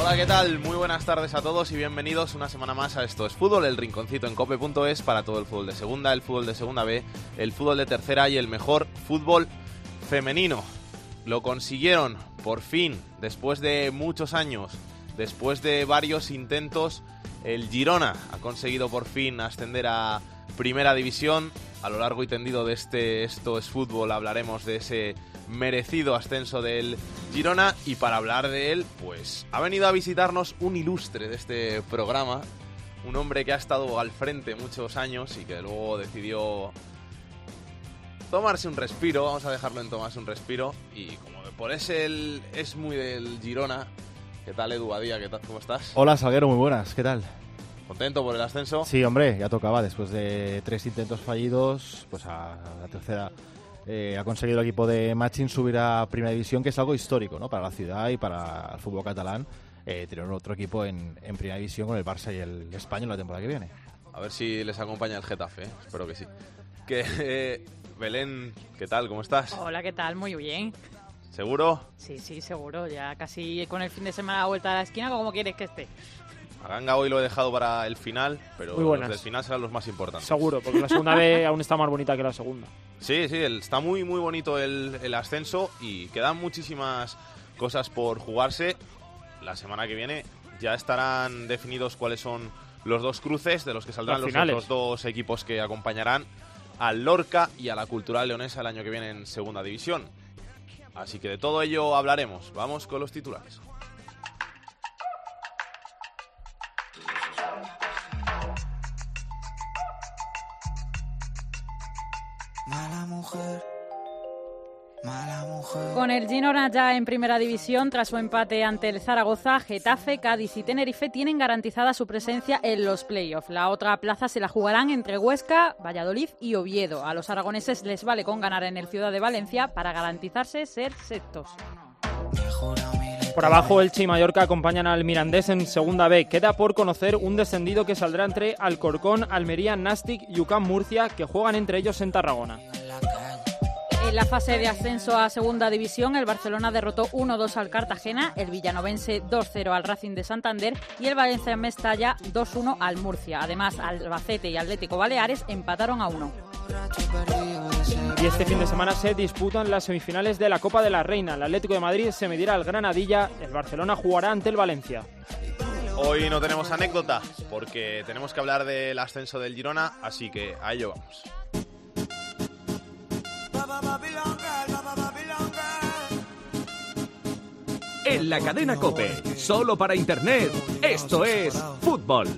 Hola, ¿qué tal? Muy buenas tardes a todos y bienvenidos una semana más a Esto es Fútbol, el rinconcito en cope.es para todo el fútbol de segunda, el fútbol de segunda B, el fútbol de tercera y el mejor fútbol femenino. Lo consiguieron, por fin, después de muchos años, después de varios intentos, el Girona ha conseguido por fin ascender a Primera División. A lo largo y tendido de este Esto es Fútbol hablaremos de ese merecido ascenso del Girona y para hablar de él, pues ha venido a visitarnos un ilustre de este programa, un hombre que ha estado al frente muchos años y que luego decidió tomarse un respiro, vamos a dejarlo en tomarse un respiro y como por ese él es muy del Girona, ¿qué tal Edu Badía? ¿Qué tal? ¿Cómo estás? Hola Salguero, muy buenas, ¿qué tal? ¿Contento por el ascenso? Sí, hombre, ya tocaba. Después de tres intentos fallidos, pues a la tercera eh, ha conseguido el equipo de Machin subir a Primera División, que es algo histórico ¿no? para la ciudad y para el fútbol catalán. Eh, tener otro equipo en, en Primera División con el Barça y el Español la temporada que viene. A ver si les acompaña el Getafe, ¿eh? espero que sí. Que, eh, Belén, ¿qué tal? ¿Cómo estás? Hola, ¿qué tal? Muy bien. ¿Seguro? Sí, sí, seguro. Ya casi con el fin de semana a vuelta a la esquina, ¿cómo quieres que esté? A Ganga hoy lo he dejado para el final, pero Muy los del final serán los más importantes. Seguro, porque la segunda B aún está más bonita que la segunda. Sí, sí, el- está muy muy bonito el, el ascenso y quedan muchísimas cosas por jugarse. La semana que viene ya estarán definidos cuáles son los dos cruces de los que saldrán los otros dos equipos que acompañarán al Lorca y a la Cultural Leonesa el año que viene en Segunda División. Así que de todo ello hablaremos. Vamos con los titulares. Mala mujer, mala mujer. Con el Girona ya en primera división, tras su empate ante el Zaragoza, Getafe, Cádiz y Tenerife tienen garantizada su presencia en los playoffs. La otra plaza se la jugarán entre Huesca, Valladolid y Oviedo. A los aragoneses les vale con ganar en el Ciudad de Valencia para garantizarse ser sextos. Por abajo, Elche y Mallorca acompañan al Mirandés en segunda B. Queda por conocer un descendido que saldrá entre Alcorcón, Almería, Nastic y UCAM Murcia, que juegan entre ellos en Tarragona. En la fase de ascenso a segunda división, el Barcelona derrotó 1-2 al Cartagena, el Villanovense 2-0 al Racing de Santander y el Valencia Mestalla 2-1 al Murcia. Además, Albacete y Atlético Baleares empataron a 1. Y este fin de semana se disputan las semifinales de la Copa de la Reina. El Atlético de Madrid se medirá al Granadilla, el Barcelona jugará ante el Valencia. Hoy no tenemos anécdota porque tenemos que hablar del ascenso del Girona, así que a ello vamos. En la cadena Cope, solo para Internet, esto es fútbol.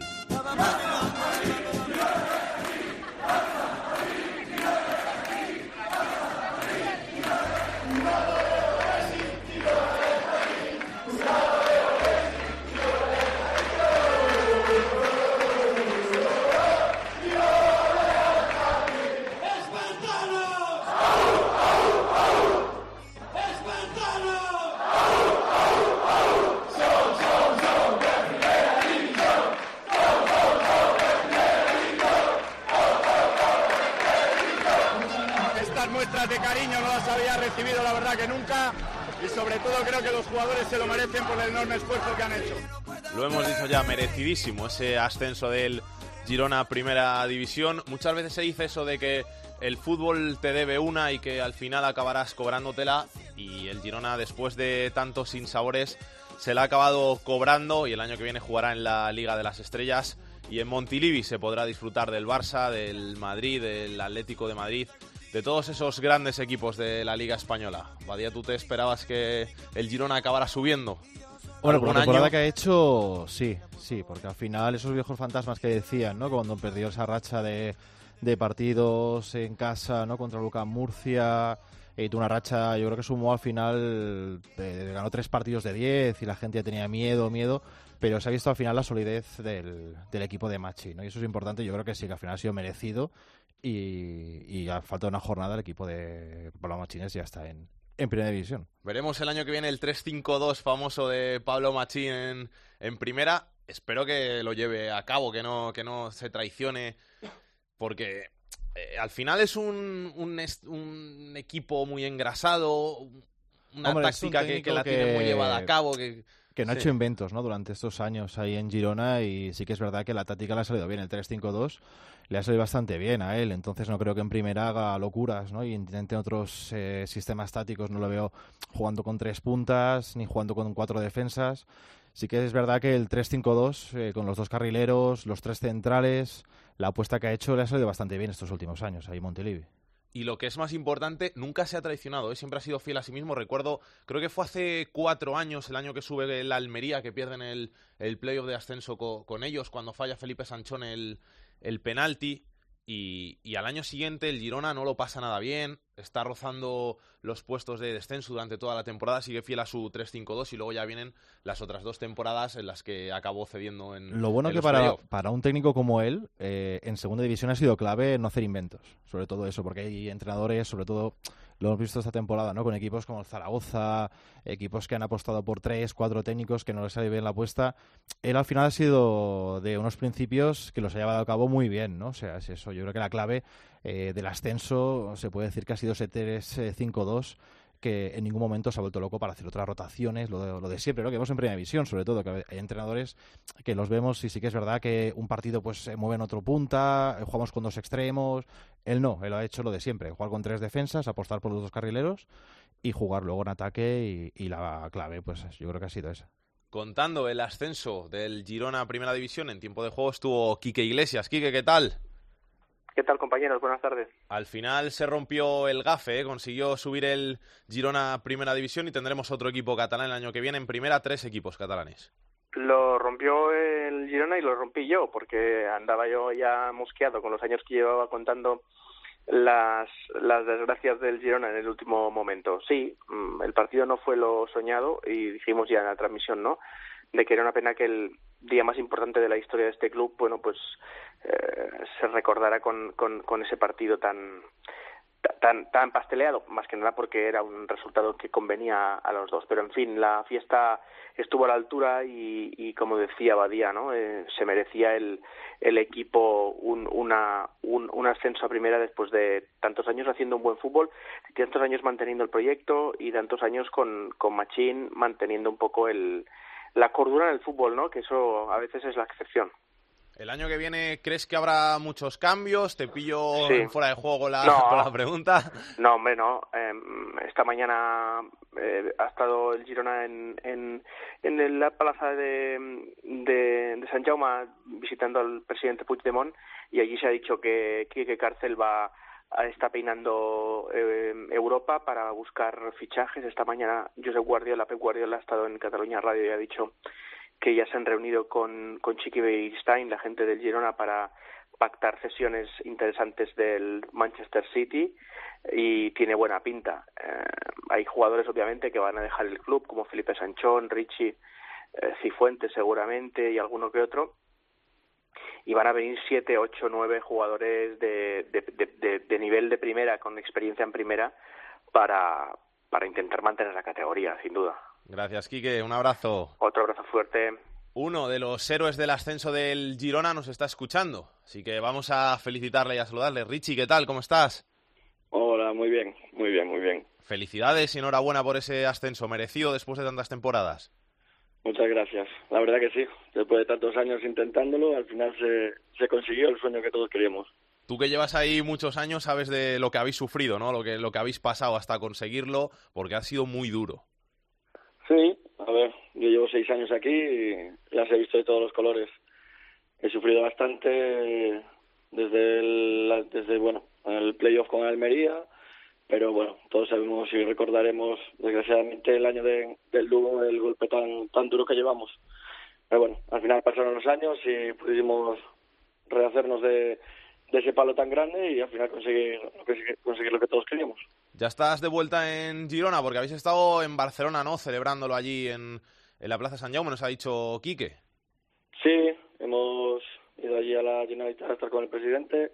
Verdad que nunca y sobre todo creo que los jugadores se lo merecen por el enorme esfuerzo que han hecho. Lo hemos dicho ya, merecidísimo ese ascenso del Girona a Primera División. Muchas veces se dice eso de que el fútbol te debe una y que al final acabarás cobrándotela y el Girona después de tantos sinsabores se la ha acabado cobrando y el año que viene jugará en la Liga de las Estrellas y en Montilivi se podrá disfrutar del Barça, del Madrid, del Atlético de Madrid, de todos esos grandes equipos de la Liga Española. Badía, ¿tú te esperabas que el Girona acabara subiendo? Bueno, por ¿Algún la temporada año? que ha hecho, sí, sí, porque al final esos viejos fantasmas que decían, ¿no? Cuando perdió esa racha de, de partidos en casa, ¿no? Contra Luca Murcia, eh, tuvo una racha, yo creo que sumó al final, eh, ganó tres partidos de 10 y la gente ya tenía miedo, miedo, pero se ha visto al final la solidez del, del equipo de Machi, ¿no? Y eso es importante, yo creo que sí, que al final ha sido merecido y, y a falta de una jornada el equipo de Pablo Machines ya está en, en primera división. Veremos el año que viene el 3-5-2 famoso de Pablo Machín en, en primera. Espero que lo lleve a cabo, que no, que no se traicione, porque eh, al final es un, un, equipo muy engrasado, una Hombre, es un táctica que, la tiene muy llevada a cabo. Que, Que no ha hecho inventos ¿no? durante estos años ahí en Girona y sí que es verdad que la táctica le ha salido bien. El 3-5-2 le ha salido bastante bien a él, entonces no creo que en primera haga locuras ¿no? y intente otros eh, sistemas tácticos. No lo veo jugando con tres puntas ni jugando con cuatro defensas. Sí que es verdad que el 3-5-2 eh, con los dos carrileros, los tres centrales, la apuesta que ha hecho le ha salido bastante bien estos últimos años ahí en Montilivi. Y lo que es más importante, nunca se ha traicionado, ¿eh? siempre ha sido fiel a sí mismo. Recuerdo, creo que fue hace cuatro años, el año que sube el Almería, que pierden el, el playoff de ascenso co- con ellos, cuando falla Felipe Sanchón el, el penalti. Y, y al año siguiente el Girona no lo pasa nada bien, está rozando los puestos de descenso durante toda la temporada, sigue fiel a su 3-5-2 y luego ya vienen las otras dos temporadas en las que acabó cediendo en Lo bueno en que para, para un técnico como él, eh, en segunda división ha sido clave no hacer inventos. Sobre todo eso, porque hay entrenadores, sobre todo lo hemos visto esta temporada, ¿no? Con equipos como el Zaragoza, equipos que han apostado por tres, cuatro técnicos que no les sale bien la apuesta. Él al final ha sido de unos principios que los ha llevado a cabo muy bien, ¿no? O sea, es eso. Yo creo que la clave eh, del ascenso se puede decir que ha sido ese 3-5-2 que en ningún momento se ha vuelto loco para hacer otras rotaciones, lo de, lo de siempre, ¿no? que vemos en primera división, sobre todo, que hay entrenadores que los vemos y sí que es verdad que un partido pues se mueve en otro punta, eh, jugamos con dos extremos, él no, él ha hecho lo de siempre, jugar con tres defensas, apostar por los dos carrileros y jugar luego en ataque y, y la clave pues yo creo que ha sido esa. Contando el ascenso del Girona a Primera División en tiempo de juego estuvo Quique Iglesias. Quique, ¿qué tal? ¿Qué tal, compañeros? Buenas tardes. Al final se rompió el gafe, ¿eh? consiguió subir el Girona a Primera División y tendremos otro equipo catalán el año que viene. En Primera, tres equipos catalanes. Lo rompió el Girona y lo rompí yo, porque andaba yo ya mosqueado con los años que llevaba contando las, las desgracias del Girona en el último momento. Sí, mm, el partido no fue lo soñado y dijimos ya en la transmisión, ¿no? De que era una pena que el día más importante de la historia de este club, bueno, pues eh, se recordara con, con, ese partido tan, tan tan pasteleado, más que nada porque era un resultado que convenía a los dos. Pero en fin, la fiesta estuvo a la altura y, como decía Badía, ¿no? Eh, se merecía el, el equipo un, una, un, un ascenso a primera después de tantos años haciendo un buen fútbol, tantos años manteniendo el proyecto y tantos años con, con Machín manteniendo un poco el, la cordura en el fútbol, ¿no? Que eso a veces es la excepción. El año que viene, ¿crees que habrá muchos cambios? Te pillo Sí. fuera de juego la, No. con la pregunta. No, hombre, no. Eh, esta mañana eh, ha estado el Girona en, en, en la plaza de, de, de San Jaume visitando al presidente Puigdemont y allí se ha dicho que Quique Cárcel va a- está peinando eh, Europa para buscar fichajes. Esta mañana Josep Guardiola, Pep Guardiola ha estado en Cataluña Radio y ha dicho que ya se han reunido con, con Chiqui Beirstein, la gente del Girona, para pactar cesiones interesantes del Manchester City y tiene buena pinta. Eh, hay jugadores, obviamente, que van a dejar el club, como Felipe Sanchón, Richie, eh, Cifuentes seguramente y alguno que otro. Y van a venir siete, ocho, nueve jugadores de, de, de, de, de nivel de primera, con experiencia en primera, para, para intentar mantener la categoría, sin duda. Gracias, Quique. Un abrazo. Otro abrazo fuerte. Uno de los héroes del ascenso del Girona nos está escuchando. Así que vamos a felicitarle y a saludarle. Richie, ¿qué tal? ¿Cómo estás? Hola, muy bien, muy bien, muy bien. Felicidades y enhorabuena por ese ascenso merecido después de tantas temporadas. Muchas gracias. La verdad que sí, después de tantos años intentándolo, al final se, se consiguió el sueño que todos queríamos. Tú que llevas ahí muchos años sabes de lo que habéis sufrido, ¿no? Lo que, lo que habéis pasado hasta conseguirlo, porque ha sido muy duro. Sí, a ver, yo llevo seis años aquí y las he visto de todos los colores. He sufrido bastante desde el, desde bueno, el playoff con Almería, pero bueno, todos sabemos y recordaremos desgraciadamente el año de, del Lugo, el golpe tan tan duro que llevamos. Pero bueno, al final pasaron los años y pudimos rehacernos de, de ese palo tan grande y al final conseguir, conseguir, conseguir lo que todos queríamos. Ya estás de vuelta en Girona, porque habéis estado en Barcelona, ¿no? Celebrándolo allí en, en la Plaza San Jaume, nos ha dicho Quique. Sí, hemos ido allí a la Generalitat a estar con el presidente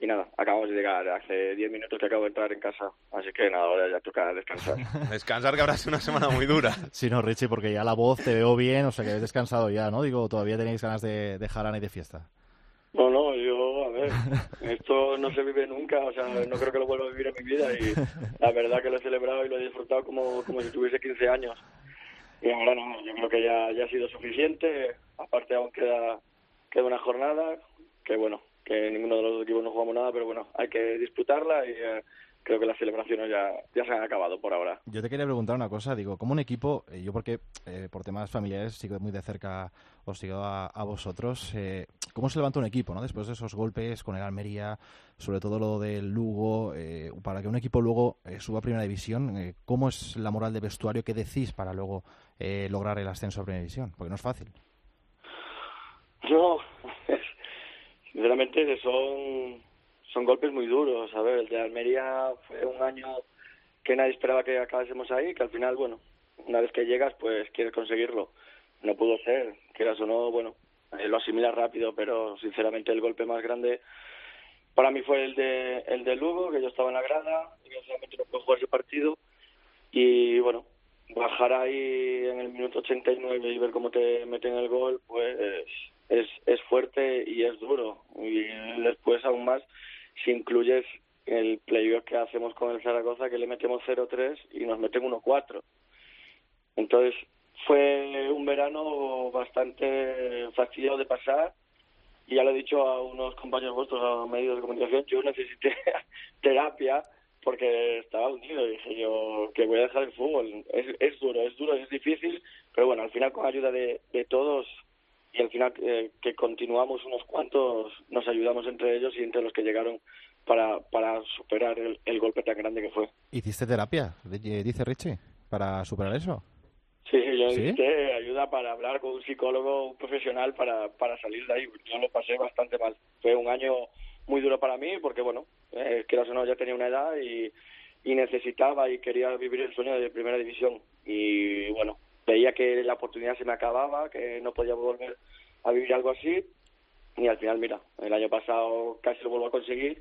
y nada, acabamos de llegar hace 10 minutos que acabo de entrar en casa, así que nada, ahora ya toca descansar. Descansar que habrá sido una semana muy dura. Sí, no, Richie, porque ya la voz te veo bien, o sea que habéis descansado ya, ¿no? Digo, todavía tenéis ganas de, de jarana y de fiesta. No, no, yo, a ver, esto no se vive nunca, o sea, no creo que lo vuelva a vivir en mi vida y la verdad que lo he celebrado y lo he disfrutado como, como si tuviese 15 años. Y ahora no, yo creo que ya, ya ha sido suficiente, aparte aún queda, queda una jornada, que bueno, que ninguno de los dos equipos no jugamos nada, pero bueno, hay que disputarla y eh, creo que las celebraciones ya, ya se han acabado por ahora. Yo te quería preguntar una cosa, digo, como un equipo, eh, yo porque eh, por temas familiares sigo muy de cerca, os sigo a, a vosotros, eh, ¿cómo se levanta un equipo, no? Después de esos golpes con el Almería, sobre todo lo del Lugo, eh, para que un equipo luego eh, suba a Primera División, eh, ¿cómo es la moral de vestuario? ¿Qué decís para luego eh, lograr el ascenso a Primera División? Porque no es fácil. No, sinceramente son, son golpes muy duros. A el de Almería fue un año que nadie esperaba que acabásemos ahí, que al final, bueno, una vez que llegas, pues quieres conseguirlo. No pudo ser, quieras o no, bueno, eh, lo asimilas rápido, pero sinceramente el golpe más grande para mí fue el de el de Lugo, que yo estaba en la grada, y desgraciadamente no pude jugar ese partido. Y bueno, bajar ahí en el minuto 89 y ver cómo te meten el gol, pues es, es fuerte y es duro. Y después aún más si incluyes el playoff que hacemos con el Zaragoza, que le metemos 0-3 y nos meten 1-4. Entonces fue un verano bastante fastidiado de pasar y ya lo he dicho a unos compañeros vuestros, a medios de comunicación, yo necesité terapia porque estaba hundido y dije yo que voy a dejar el fútbol. Es, es duro, es duro, es difícil, pero bueno, al final con ayuda de, de todos y al final eh, que continuamos unos cuantos, nos ayudamos entre ellos y entre los que llegaron para, para superar el, el golpe tan grande que fue. ¿Hiciste terapia, dice Richie, para superar eso? Sí, yo ¿Sí? necesité ayuda para hablar con un psicólogo, un profesional para, para salir de ahí. Yo lo pasé bastante mal. Fue un año muy duro para mí porque, bueno, eh, quieras o no, ya tenía una edad y, y necesitaba y quería vivir el sueño de primera división. Y, bueno, veía que la oportunidad se me acababa, que no podía volver a vivir algo así. Y al final, mira, el año pasado casi lo vuelvo a conseguir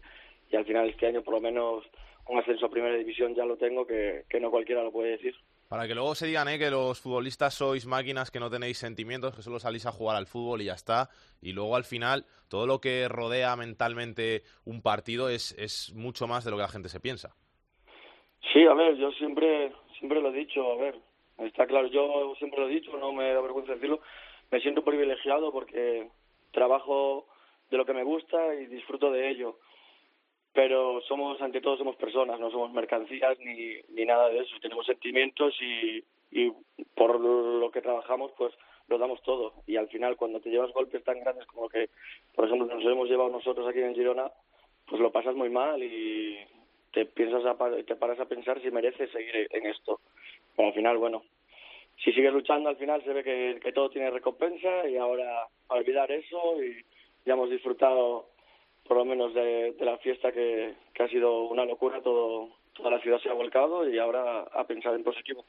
y al final este año por lo menos un ascenso a primera división ya lo tengo que, que no cualquiera lo puede decir. Para que luego se digan ¿eh? que los futbolistas sois máquinas, que no tenéis sentimientos, que solo salís a jugar al fútbol y ya está. Y luego al final, todo lo que rodea mentalmente un partido es, es mucho más de lo que la gente se piensa. Sí, a ver, yo siempre, siempre lo he dicho, a ver, está claro, yo siempre lo he dicho, no me da vergüenza decirlo, me siento privilegiado porque trabajo de lo que me gusta y disfruto de ello. Pero somos, ante todo, somos personas, no somos mercancías ni, ni nada de eso. Tenemos sentimientos y, y por lo que trabajamos, pues lo damos todo. Y al final, cuando te llevas golpes tan grandes como lo que, por ejemplo, nos hemos llevado nosotros aquí en Girona, pues lo pasas muy mal y te piensas a, te paras a pensar si mereces seguir en esto. Pero al final, bueno, si sigues luchando, al final se ve que, que todo tiene recompensa y ahora a olvidar eso y ya hemos disfrutado por lo menos de, de la fiesta que, que ha sido una locura, todo toda la ciudad se ha volcado y ahora a pensar en positivo.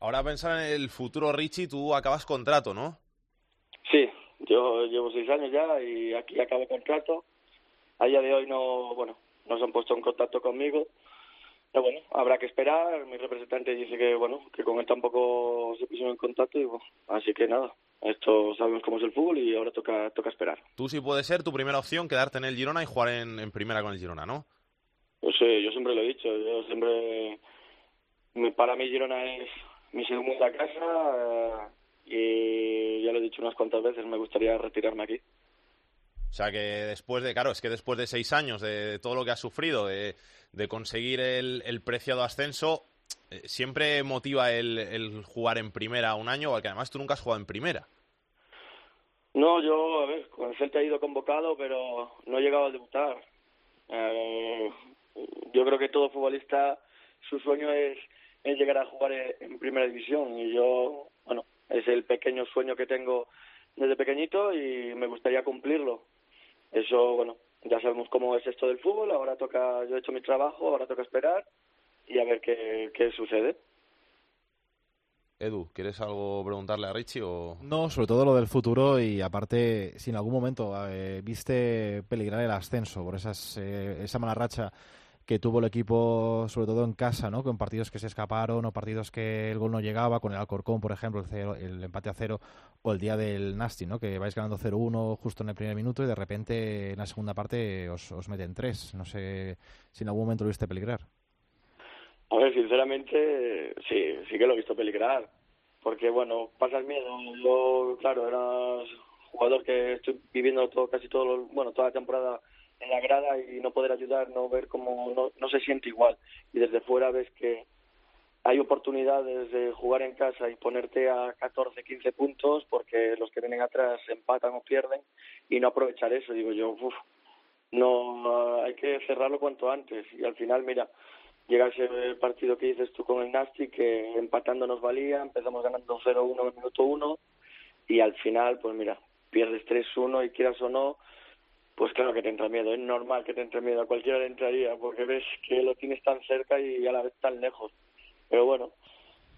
Ahora a pensar en el futuro, Richie, tú acabas contrato, ¿no? Sí, yo llevo seis años ya y aquí acabo contrato. A día de hoy no, bueno, no se han puesto en contacto conmigo. Pero bueno, habrá que esperar. Mi representante dice que, bueno, que con él tampoco se pusieron en contacto y bueno, así que nada. Esto sabemos cómo es el fútbol y ahora toca, toca esperar. Tú sí puede ser tu primera opción quedarte en el Girona y jugar en, en primera con el Girona, ¿no? Pues sí, yo siempre lo he dicho, yo siempre, para mí Girona es mi segunda casa eh, y ya lo he dicho unas cuantas veces, me gustaría retirarme aquí. O sea que después de, claro, es que después de seis años de todo lo que has sufrido, de, conseguir el, el preciado ascenso, eh, siempre motiva el, jugar en primera un año, porque además tú nunca has jugado en primera. No, yo, a ver, con el Celta he ido convocado, pero no he llegado a debutar. Eh, yo creo que todo futbolista, su sueño es, es llegar a jugar en, en primera división y yo, bueno, es el pequeño sueño que tengo desde pequeñito y me gustaría cumplirlo. Eso, bueno, ya sabemos cómo es esto del fútbol, ahora toca, yo he hecho mi trabajo, ahora toca esperar y a ver qué, qué sucede. Edu, ¿quieres algo preguntarle a Richie o...? No, sobre todo lo del futuro y aparte, si en algún momento eh, viste peligrar el ascenso por esas, eh, esa mala racha que tuvo el equipo, sobre todo en casa, ¿no? Con partidos que se escaparon o partidos que el gol no llegaba, con el Alcorcón, por ejemplo, el, cero- el empate a cero, o el día del Nasty, ¿no? Que vais ganando 0-1 justo en el primer minuto y de repente en la segunda parte os, os meten tres. No sé si en algún momento lo viste peligrar. A ver, sinceramente, sí, sí que lo he visto peligrar. Porque, bueno, pasas miedo. Yo, claro, era jugador que estoy viviendo todo, casi todo, bueno, toda la temporada en la grada y no poder ayudar, no ver cómo no, no se siente igual. Y desde fuera ves que hay oportunidades de jugar en casa y ponerte a 14, 15 puntos porque los que vienen atrás empatan o pierden y no aprovechar eso. Digo yo, uff, no, hay que cerrarlo cuanto antes. Y al final, mira, llega ese partido que dices tú con el Nasty, que empatando nos valía, empezamos ganando 0-1 en minuto 1 y al final, pues mira, pierdes 3-1 y quieras o no, pues claro que te entra miedo. Es normal que te entre miedo, a cualquiera le entraría, porque ves que lo tienes tan cerca y a la vez tan lejos. Pero bueno,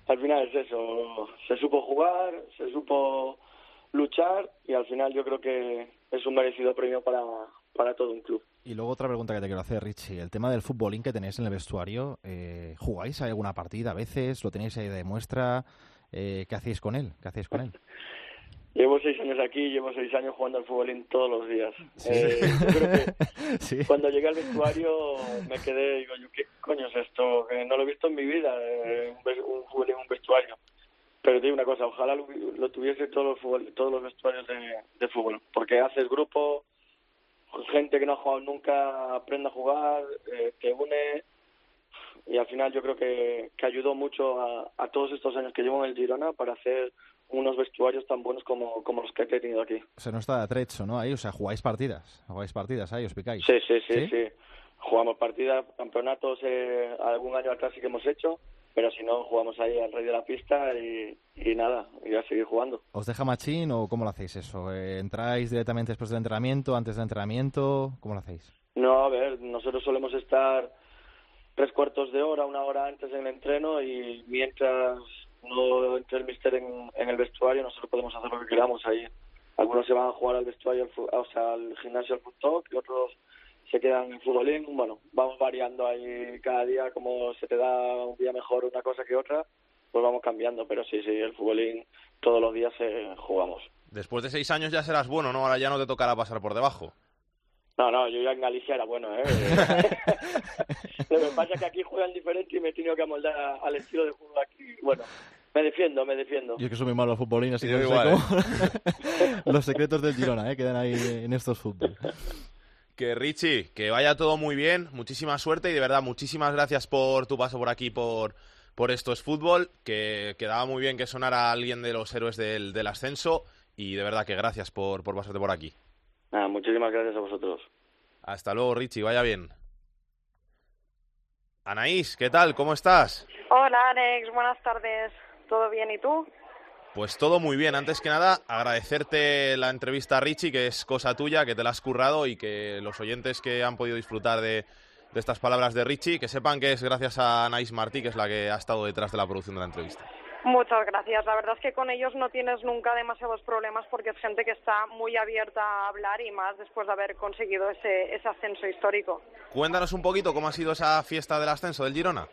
al final es eso, se supo jugar, se supo luchar y al final yo creo que es un merecido premio para, para todo un club. Y luego otra pregunta que te quiero hacer, Richie. El tema del futbolín que tenéis en el vestuario, eh, ¿jugáis ¿Hay alguna partida a veces? ¿Lo tenéis ahí de muestra? Eh, ¿Qué hacéis con él? ¿Qué hacéis con él? Llevo seis años aquí, llevo seis años jugando al futbolín todos los días. Sí. Eh, yo creo que Sí. cuando llegué al vestuario me quedé, digo yo, ¿qué coño es esto? Que no lo he visto en mi vida, eh, un, un futbolín, un vestuario. Pero te digo una cosa, ojalá lo, lo tuviese todos los, fútbol- todos los vestuarios de, de fútbol, porque haces grupo, gente que no ha jugado nunca aprende a jugar, eh, te une, y al final yo creo que, que ayudó mucho a, a todos estos años que llevo en el Girona para hacer unos vestuarios tan buenos como, como los que he tenido aquí. O sea, no está de atrecho, ¿no? Ahí, o sea, jugáis partidas. Jugáis partidas ahí, os picáis. Sí, sí, sí, sí. Jugamos partidas, campeonatos, eh, algún año atrás sí que hemos hecho, pero si no, jugamos ahí al rey de la pista y, y nada, y a seguir jugando. ¿Os deja machín o cómo lo hacéis eso? Eh, ¿Entráis directamente después del entrenamiento, antes del entrenamiento? ¿Cómo lo hacéis? No, a ver, nosotros solemos estar tres cuartos de hora, una hora antes en el entreno y mientras no entre el mister en, el vestuario, nosotros podemos hacer lo que queramos ahí. Algunos se van a jugar al vestuario, al o sea, al gimnasio, al talk, y otros se quedan en futbolín. Bueno, vamos variando ahí cada día, como se te da un día mejor una cosa que otra, pues vamos cambiando. Pero sí, sí, el futbolín todos los días eh, jugamos. Después de seis años ya serás bueno, ¿no? Ahora ya no te tocará pasar por debajo. No, no, yo ya en Galicia era bueno, ¿eh? Lo que pasa es que aquí juegan diferente y me he tenido que amoldar a- al estilo de juego aquí. Bueno, me defiendo, me defiendo. Yo es que soy muy malo al futbolín, así que igual, cómo- Los secretos del Girona, ¿eh? Quedan ahí en estos fútbol. Que Richie, que vaya todo muy bien, muchísima suerte y de verdad muchísimas gracias por tu paso por aquí por, por Esto es Fútbol, que quedaba muy bien que sonara alguien de los héroes del, del ascenso y de verdad que gracias por, por pasarte por aquí. Nada, muchísimas gracias a vosotros. Hasta luego Richie, vaya bien. Anaís, ¿qué tal? ¿Cómo estás? Hola Alex, buenas tardes. ¿Todo bien y tú? Pues todo muy bien. Antes que nada, agradecerte la entrevista a Richie, que es cosa tuya, que te la has currado y que los oyentes que han podido disfrutar de, de estas palabras de Richie, que sepan que es gracias a Anaís Martí, que es la que ha estado detrás de la producción de la entrevista. Muchas gracias. La verdad es que con ellos no tienes nunca demasiados problemas porque es gente que está muy abierta a hablar y más después de haber conseguido ese, ese ascenso histórico. Cuéntanos un poquito cómo ha sido esa fiesta del ascenso del Girona.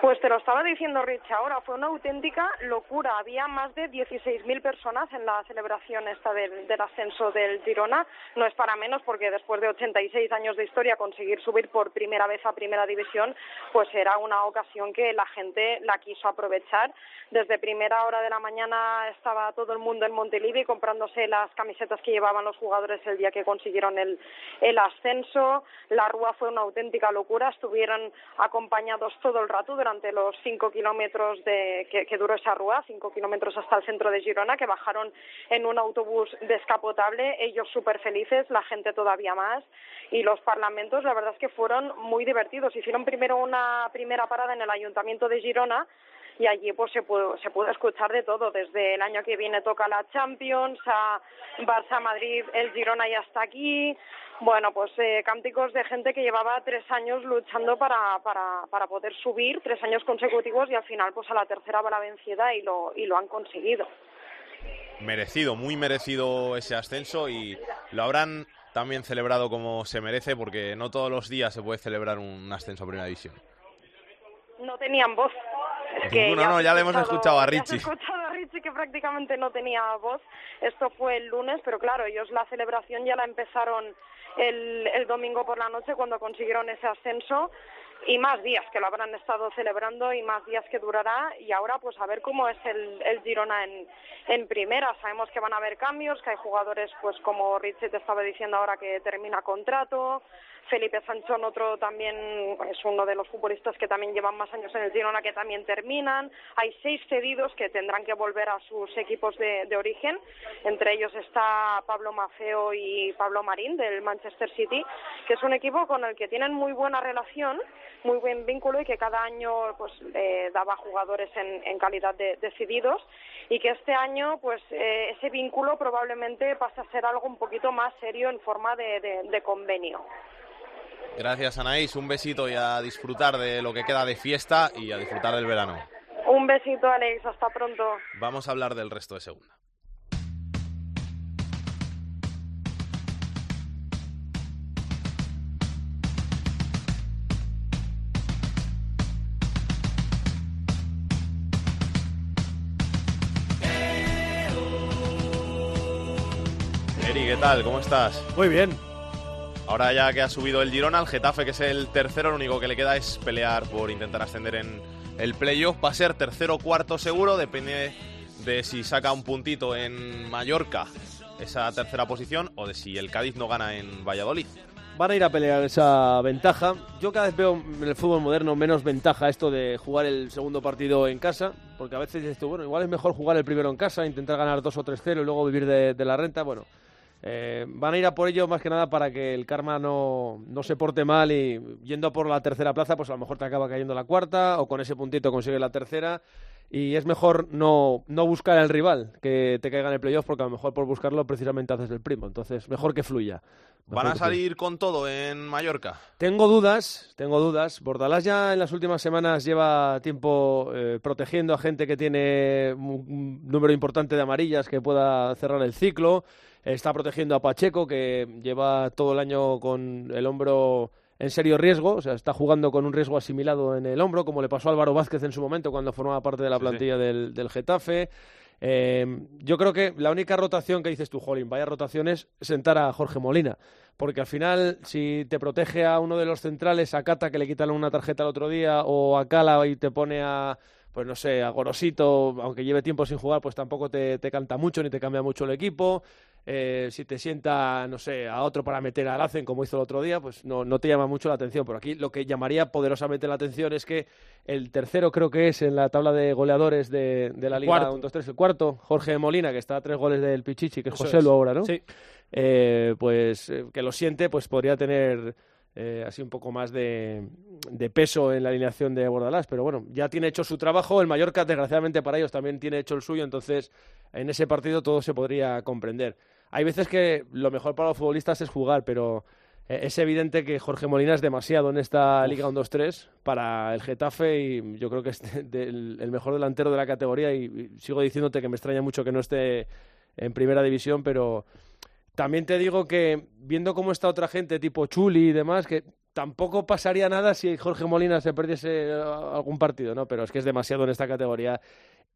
Pues te lo estaba diciendo Rich ahora, fue una auténtica locura. Había más de 16.000 personas en la celebración esta del, ascenso del Girona. No es para menos porque después de 86 años de historia conseguir subir por primera vez a Primera División, pues era una ocasión que la gente la quiso aprovechar. Desde primera hora de la mañana estaba todo el mundo en Montelivi comprándose las camisetas que llevaban los jugadores el día que consiguieron el, el ascenso. La rúa fue una auténtica locura. Estuvieron acompañados todo el rato los cinco kilómetros de, que, que duró esa rúa, cinco kilómetros hasta el centro de Girona, que bajaron en un autobús descapotable. Ellos súper felices, la gente todavía más. Y los parlamentos, la verdad es que fueron muy divertidos. Hicieron primero una primera parada en el Ayuntamiento de Girona y allí pues se puede, se puede escuchar de todo, desde el año que viene toca la Champions, a Barça, Madrid, el Girona ya está aquí, bueno, pues eh, cánticos de gente que llevaba tres años luchando para, para, para poder subir, tres años consecutivos y al final pues a la tercera va la vencida y lo, y lo han conseguido. Merecido, muy merecido ese ascenso y lo habrán también celebrado como se merece porque no todos los días se puede celebrar un ascenso a Primera División. No tenían voz. Ninguno, no, ya le hemos escuchado a Richie. ha escuchado a Richie que prácticamente no tenía voz. Esto fue el lunes, pero claro, ellos la celebración ya la empezaron el, el domingo por la noche cuando consiguieron ese ascenso y más días que lo habrán estado celebrando y más días que durará y ahora pues a ver cómo es el, el Girona en, en primera. Sabemos que van a haber cambios, que hay jugadores pues como Richie te estaba diciendo ahora que termina contrato, Felipe Sanchón, otro también es uno de los futbolistas que también llevan más años en el Girona, que también terminan. Hay seis cedidos que tendrán que volver a sus equipos de, de origen. Entre ellos está Pablo Mafeo y Pablo Marín del Manchester City, que es un equipo con el que tienen muy buena relación, muy buen vínculo y que cada año pues eh, daba jugadores en, en calidad de, de cedidos y que este año pues eh, ese vínculo probablemente pasa a ser algo un poquito más serio en forma de, convenio. Gracias Anaís, un besito y a disfrutar de lo que queda de fiesta y a disfrutar del verano. Un besito, Alex. Hasta pronto. Vamos a hablar del resto de segunda. Eri, ¿qué tal? ¿Cómo estás? Muy bien. Ahora ya que ha subido el Girona, el Getafe, que es el tercero, lo único que le queda es pelear por intentar ascender en el playoff. Va a ser tercero o cuarto seguro, depende de si saca un puntito en Mallorca, esa tercera posición, o de si el Cádiz no gana en Valladolid. Van a ir a pelear esa ventaja. Yo cada vez veo en el fútbol moderno menos ventaja esto de jugar el segundo partido en casa, porque a veces dices tú, bueno, igual es mejor jugar el primero en casa, intentar ganar 2 o 3-0 y luego vivir de, de la renta. Bueno, eh, van a ir a por ello más que nada para que el karma no, no se porte mal y yendo por la tercera plaza, pues a lo mejor te acaba cayendo la cuarta o con ese puntito consigues la tercera. Y es mejor no, no buscar al rival que te caiga en el playoff porque a lo mejor por buscarlo precisamente haces el primo. Entonces, mejor que fluya. ¿Van a salir con todo en Mallorca? Tengo dudas, tengo dudas. Bordalás ya en las últimas semanas lleva tiempo eh, protegiendo a gente que tiene un número importante de amarillas que pueda cerrar el ciclo. Está protegiendo a Pacheco, que lleva todo el año con el hombro en serio riesgo, o sea, está jugando con un riesgo asimilado en el hombro, como le pasó a Álvaro Vázquez en su momento cuando formaba parte de la Sí, sí. plantilla Del, del Getafe. Eh, yo creo que la única rotación que dices tú, Jolín, vaya rotación es sentar a Jorge Molina. Porque al final, si te protege a uno de los centrales, a Cata, que le quitan una tarjeta el otro día, o a Cala y te pone a, pues no sé, a Gorosito, aunque lleve tiempo sin jugar, pues tampoco te, te canta mucho ni te cambia mucho el equipo. Eh, si te sienta, no sé, a otro para meter al Hacen, como hizo el otro día, pues no, no te llama mucho la atención. Pero aquí lo que llamaría poderosamente la atención es que el tercero creo que es en la tabla de goleadores de, de la Liga Cuarto. 1, 2, 3, el cuarto, Jorge Molina, que está a tres goles del Pichichi, que es Eso José es. Lu ahora, ¿no? Sí. Eh, pues eh, que lo siente, pues podría tener eh, así un poco más de, de peso en la alineación de Bordalás. Pero bueno, ya tiene hecho su trabajo. El Mallorca, desgraciadamente para ellos, también tiene hecho el suyo. Entonces, en ese partido todo se podría comprender. Hay veces que lo mejor para los futbolistas es jugar, pero eh, es evidente que Jorge Molina es demasiado en esta Liga 1-2-3 para el Getafe y yo creo que es de- el mejor delantero de la categoría y, y sigo diciéndote que me extraña mucho que no esté en primera división, pero también te digo que viendo cómo está otra gente, tipo Chuli y demás, que tampoco pasaría nada si Jorge Molina se perdiese eh, algún partido, ¿no? Pero es que es demasiado en esta categoría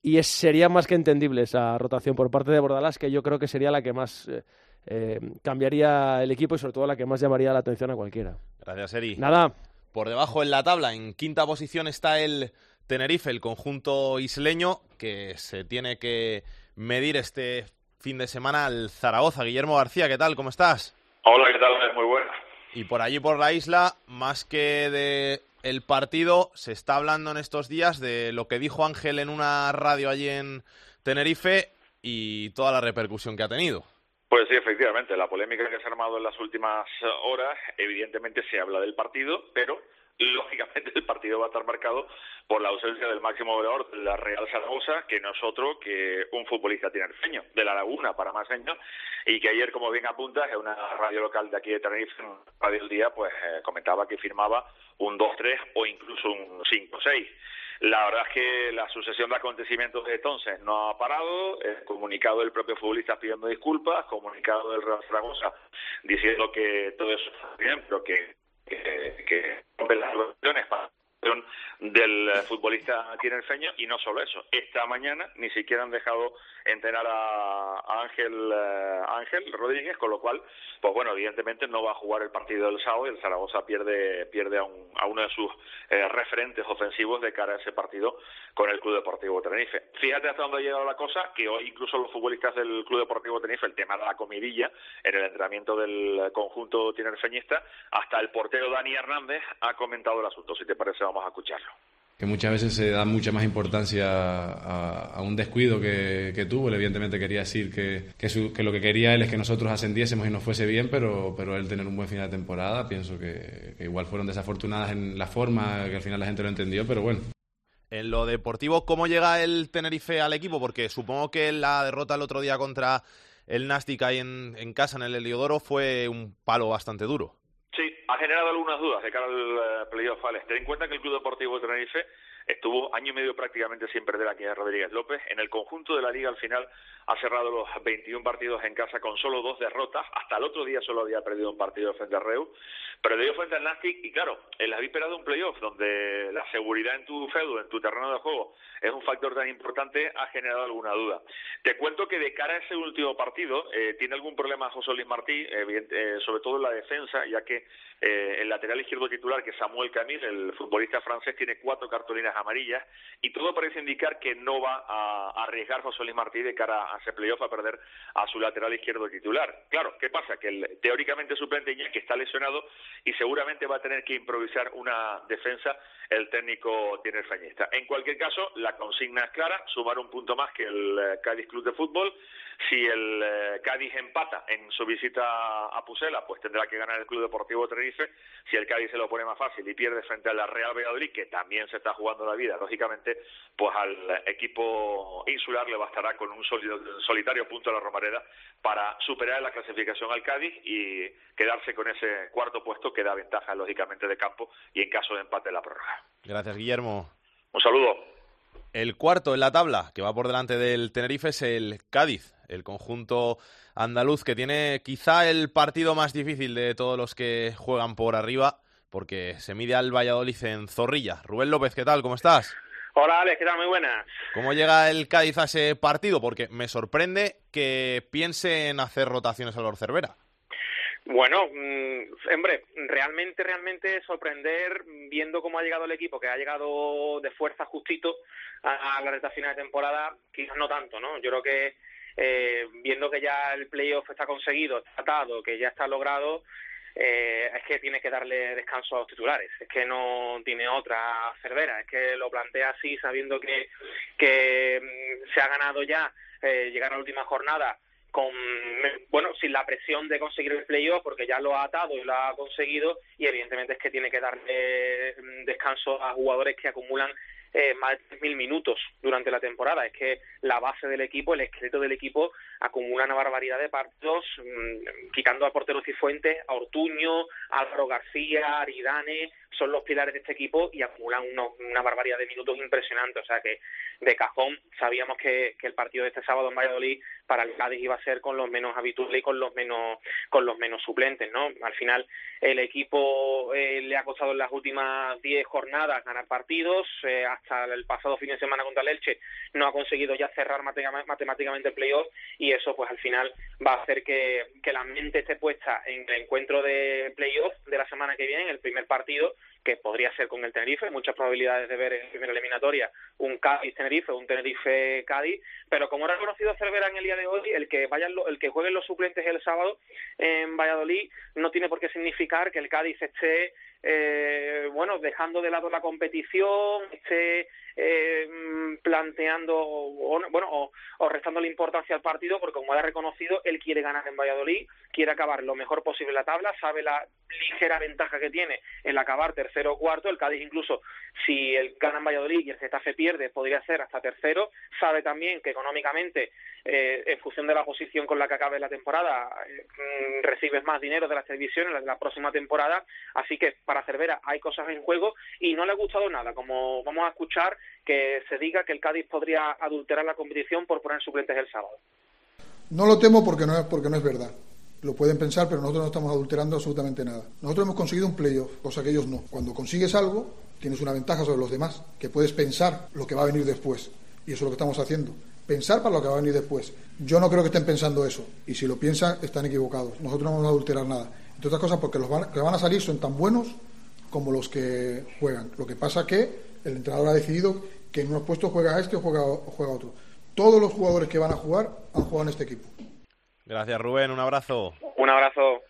y es, sería más que entendible esa rotación por parte de Bordalás, que yo creo que sería la que más eh, eh, cambiaría el equipo y sobre todo la que más llamaría la atención a cualquiera. Gracias, Eri. Nada. Por debajo en la tabla, en quinta posición está el Tenerife, el conjunto isleño, que se tiene que medir este fin de semana al Zaragoza. Guillermo García, ¿qué tal? ¿Cómo estás? Hola, ¿qué tal? Muy buena. Y por allí, por la isla, más que de el partido, se está hablando en estos días de lo que dijo Ángel en una radio allí en Tenerife y toda la repercusión que ha tenido. Pues sí, efectivamente, la polémica que se ha armado en las últimas horas, evidentemente se habla del partido, pero lógicamente el partido va a estar marcado por la ausencia del máximo goleador de la Real Zaragoza, que no es otro que un futbolista tinerfeño, de La Laguna para más años, y que ayer, como bien apuntas, en una radio local de aquí de Tenerife, en Radio El Día, pues eh, comentaba que firmaba un 2-3 o incluso un 5-6. La verdad es que la sucesión de acontecimientos de entonces no ha parado, el comunicado del propio futbolista pidiendo disculpas, comunicado del Real Zaragoza diciendo que todo eso está bien, pero que, que, que rompe las relaciones para del eh, futbolista tinerfeño y no solo eso, esta mañana ni siquiera han dejado entrenar a, Ángel eh, Ángel Rodríguez, con lo cual, pues bueno, evidentemente no va a jugar el partido del sábado y el Zaragoza pierde pierde a, un, a uno de sus eh, referentes ofensivos de cara a ese partido con el Club Deportivo Tenerife. Fíjate hasta dónde ha llegado la cosa, que hoy incluso los futbolistas del Club Deportivo Tenerife, el tema de la comidilla en el entrenamiento del conjunto tinerfeñista, hasta el portero Dani Hernández ha comentado el asunto. Si te parece, vamos a escucharlo que muchas veces se da mucha más importancia a, a un descuido que, que, tuvo. Él evidentemente quería decir que, que, su, que, lo que quería él es que nosotros ascendiésemos y nos fuese bien, pero, pero él tener un buen final de temporada, pienso que, igual fueron desafortunadas en la forma, que al final la gente lo entendió, pero bueno. En lo deportivo, ¿cómo llega el Tenerife al equipo? Porque supongo que la derrota el otro día contra el Nastic ahí en, en casa, en el Heliodoro, fue un palo bastante duro. Sí, ha generado algunas dudas de cara al uh, playoff, Alex. Ten en cuenta que el Club Deportivo de Tenerife estuvo año y medio prácticamente sin perder aquí en Rodríguez López. En el conjunto de la liga al final ha cerrado los 21 partidos en casa con solo dos derrotas. Hasta el otro día solo había perdido un partido frente a Reu. Perdió frente al Nastic y claro, en la víspera de un playoff donde la seguridad en tu feudo, en tu terreno de juego, es un factor tan importante, ha generado alguna duda. Te cuento que de cara a ese último partido eh, tiene algún problema José Luis Martí, eh, eh, sobre todo en la defensa, ya que eh, el lateral izquierdo titular, que es Samuel Camil, el futbolista francés, tiene cuatro cartulinas amarillas y todo parece indicar que no va a arriesgar José Luis Martí de cara a ese playoff a perder a su lateral izquierdo titular. Claro, ¿qué pasa? Que el teóricamente suplente que está lesionado y seguramente va a tener que improvisar una defensa el técnico tiene fañista. En cualquier caso, la consigna es clara, sumar un punto más que el eh, Cádiz Club de Fútbol. Si el eh, Cádiz empata en su visita a Pusela, pues tendrá que ganar el Club Deportivo Tenerife. Si el Cádiz se lo pone más fácil y pierde frente a la Real Valladolid, que también se está jugando la vida, lógicamente, pues al equipo insular le bastará con un solitario punto a la Romareda para superar la clasificación al Cádiz y quedarse con ese cuarto puesto que da ventaja, lógicamente, de campo y en caso de empate la prórroga. Gracias, Guillermo. Un saludo. El cuarto en la tabla, que va por delante del Tenerife, es el Cádiz, el conjunto andaluz, que tiene quizá el partido más difícil de todos los que juegan por arriba, porque se mide al Valladolid en Zorrilla. Rubén López, ¿qué tal? ¿Cómo estás? Hola, Alex, ¿qué tal? Muy buenas. ¿Cómo llega el Cádiz a ese partido? Porque me sorprende que piense en hacer rotaciones a Lord Cervera. Bueno, mmm, hombre, realmente, realmente sorprender viendo cómo ha llegado el equipo, que ha llegado de fuerza justito a, la recta final de temporada, quizás no tanto, ¿no? Yo creo que eh, viendo que ya el playoff está conseguido, está atado, que ya está logrado, eh, es que tiene que darle descanso a los titulares, es que no tiene otra Cervera, es que lo plantea así sabiendo que, que mm, se ha ganado ya eh, llegar a la última jornada con bueno sin la presión de conseguir el playoff porque ya lo ha atado y lo ha conseguido y evidentemente es que tiene que darle mm, descanso a jugadores que acumulan eh, más de 3.000 minutos durante la temporada. Es que la base del equipo, el esqueleto del equipo, acumula una barbaridad de partidos, mmm, quitando a portero Cifuentes, a Ortuño, a Álvaro García, a Aridane, son los pilares de este equipo y acumulan uno, una barbaridad de minutos impresionante. O sea que de cajón sabíamos que, que el partido de este sábado en Valladolid para el Cádiz iba a ser con los menos habituales y con los menos con los menos suplentes, ¿no? Al final el equipo eh, le ha costado en las últimas 10 jornadas ganar partidos, eh, hasta el pasado fin de semana contra el Elche no ha conseguido ya cerrar matemáticamente el playoff y eso pues al final va a hacer que, que la mente esté puesta en el encuentro de playoff de la semana que viene, en el primer partido que podría ser con el Tenerife, muchas probabilidades de ver en primera eliminatoria un Cádiz-Tenerife un Tenerife-Cádiz, pero como ha reconocido Cervera en el día de hoy, el que vayan el que jueguen los suplentes el sábado en Valladolid no tiene por qué significar que el Cádiz esté eh, bueno, dejando de lado la competición, esté eh, planteando o, bueno o, o restando la importancia al partido porque como ha reconocido él quiere ganar en Valladolid quiere acabar lo mejor posible la tabla sabe la ligera ventaja que tiene el acabar tercero o cuarto. El Cádiz incluso, si el gana en Valladolid y el Getafe pierde, podría ser hasta tercero. Sabe también que económicamente, eh, en función de la posición con la que acabe la temporada, eh, mm, recibes más dinero de las televisiones en la próxima temporada. Así que para Cervera hay cosas en juego y no le ha gustado nada, como vamos a escuchar que se diga que el Cádiz podría adulterar la competición por poner suplentes el sábado. No lo temo porque no es, porque no es verdad. Lo pueden pensar, pero nosotros no estamos adulterando absolutamente nada. Nosotros hemos conseguido un playoff, cosa que ellos no. Cuando consigues algo, tienes una ventaja sobre los demás, que puedes pensar lo que va a venir después. Y eso es lo que estamos haciendo. Pensar para lo que va a venir después. Yo no creo que estén pensando eso. Y si lo piensan, están equivocados. Nosotros no vamos a adulterar nada. Entre otras cosas, porque los que van a salir son tan buenos como los que juegan. Lo que pasa que el entrenador ha decidido que en unos puestos juega este o juega, juega otro todos los jugadores que van a jugar han jugado en este equipo. Gracias, Rubén. Un abrazo. Un abrazo.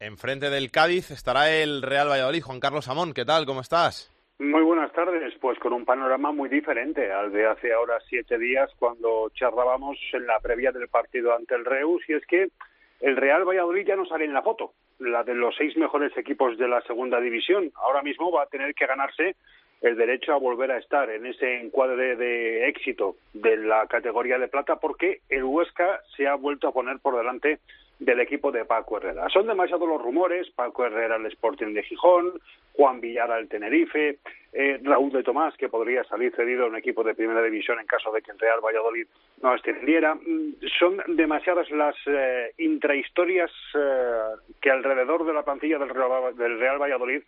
Enfrente del Cádiz estará el Real Valladolid. Juan Carlos Amón, ¿qué tal? ¿Cómo estás? Muy buenas tardes. Pues con un panorama muy diferente al de hace ahora siete días cuando charlábamos en la previa del partido ante el Reus. Y es que el Real Valladolid ya no sale en la foto, la de los seis mejores equipos de la segunda división. Ahora mismo va a tener que ganarse el derecho a volver a estar en ese encuadre de éxito de la categoría de plata porque el Huesca se ha vuelto a poner por delante del equipo de Paco Herrera. Son demasiados los rumores, Paco Herrera al Sporting de Gijón, Juan Villar al Tenerife, eh, Raúl de Tomás, que podría salir cedido a un equipo de primera división en caso de que el Real Valladolid no extendiera. Mm, son demasiadas las eh, intrahistorias eh, que alrededor de la plantilla del Real Valladolid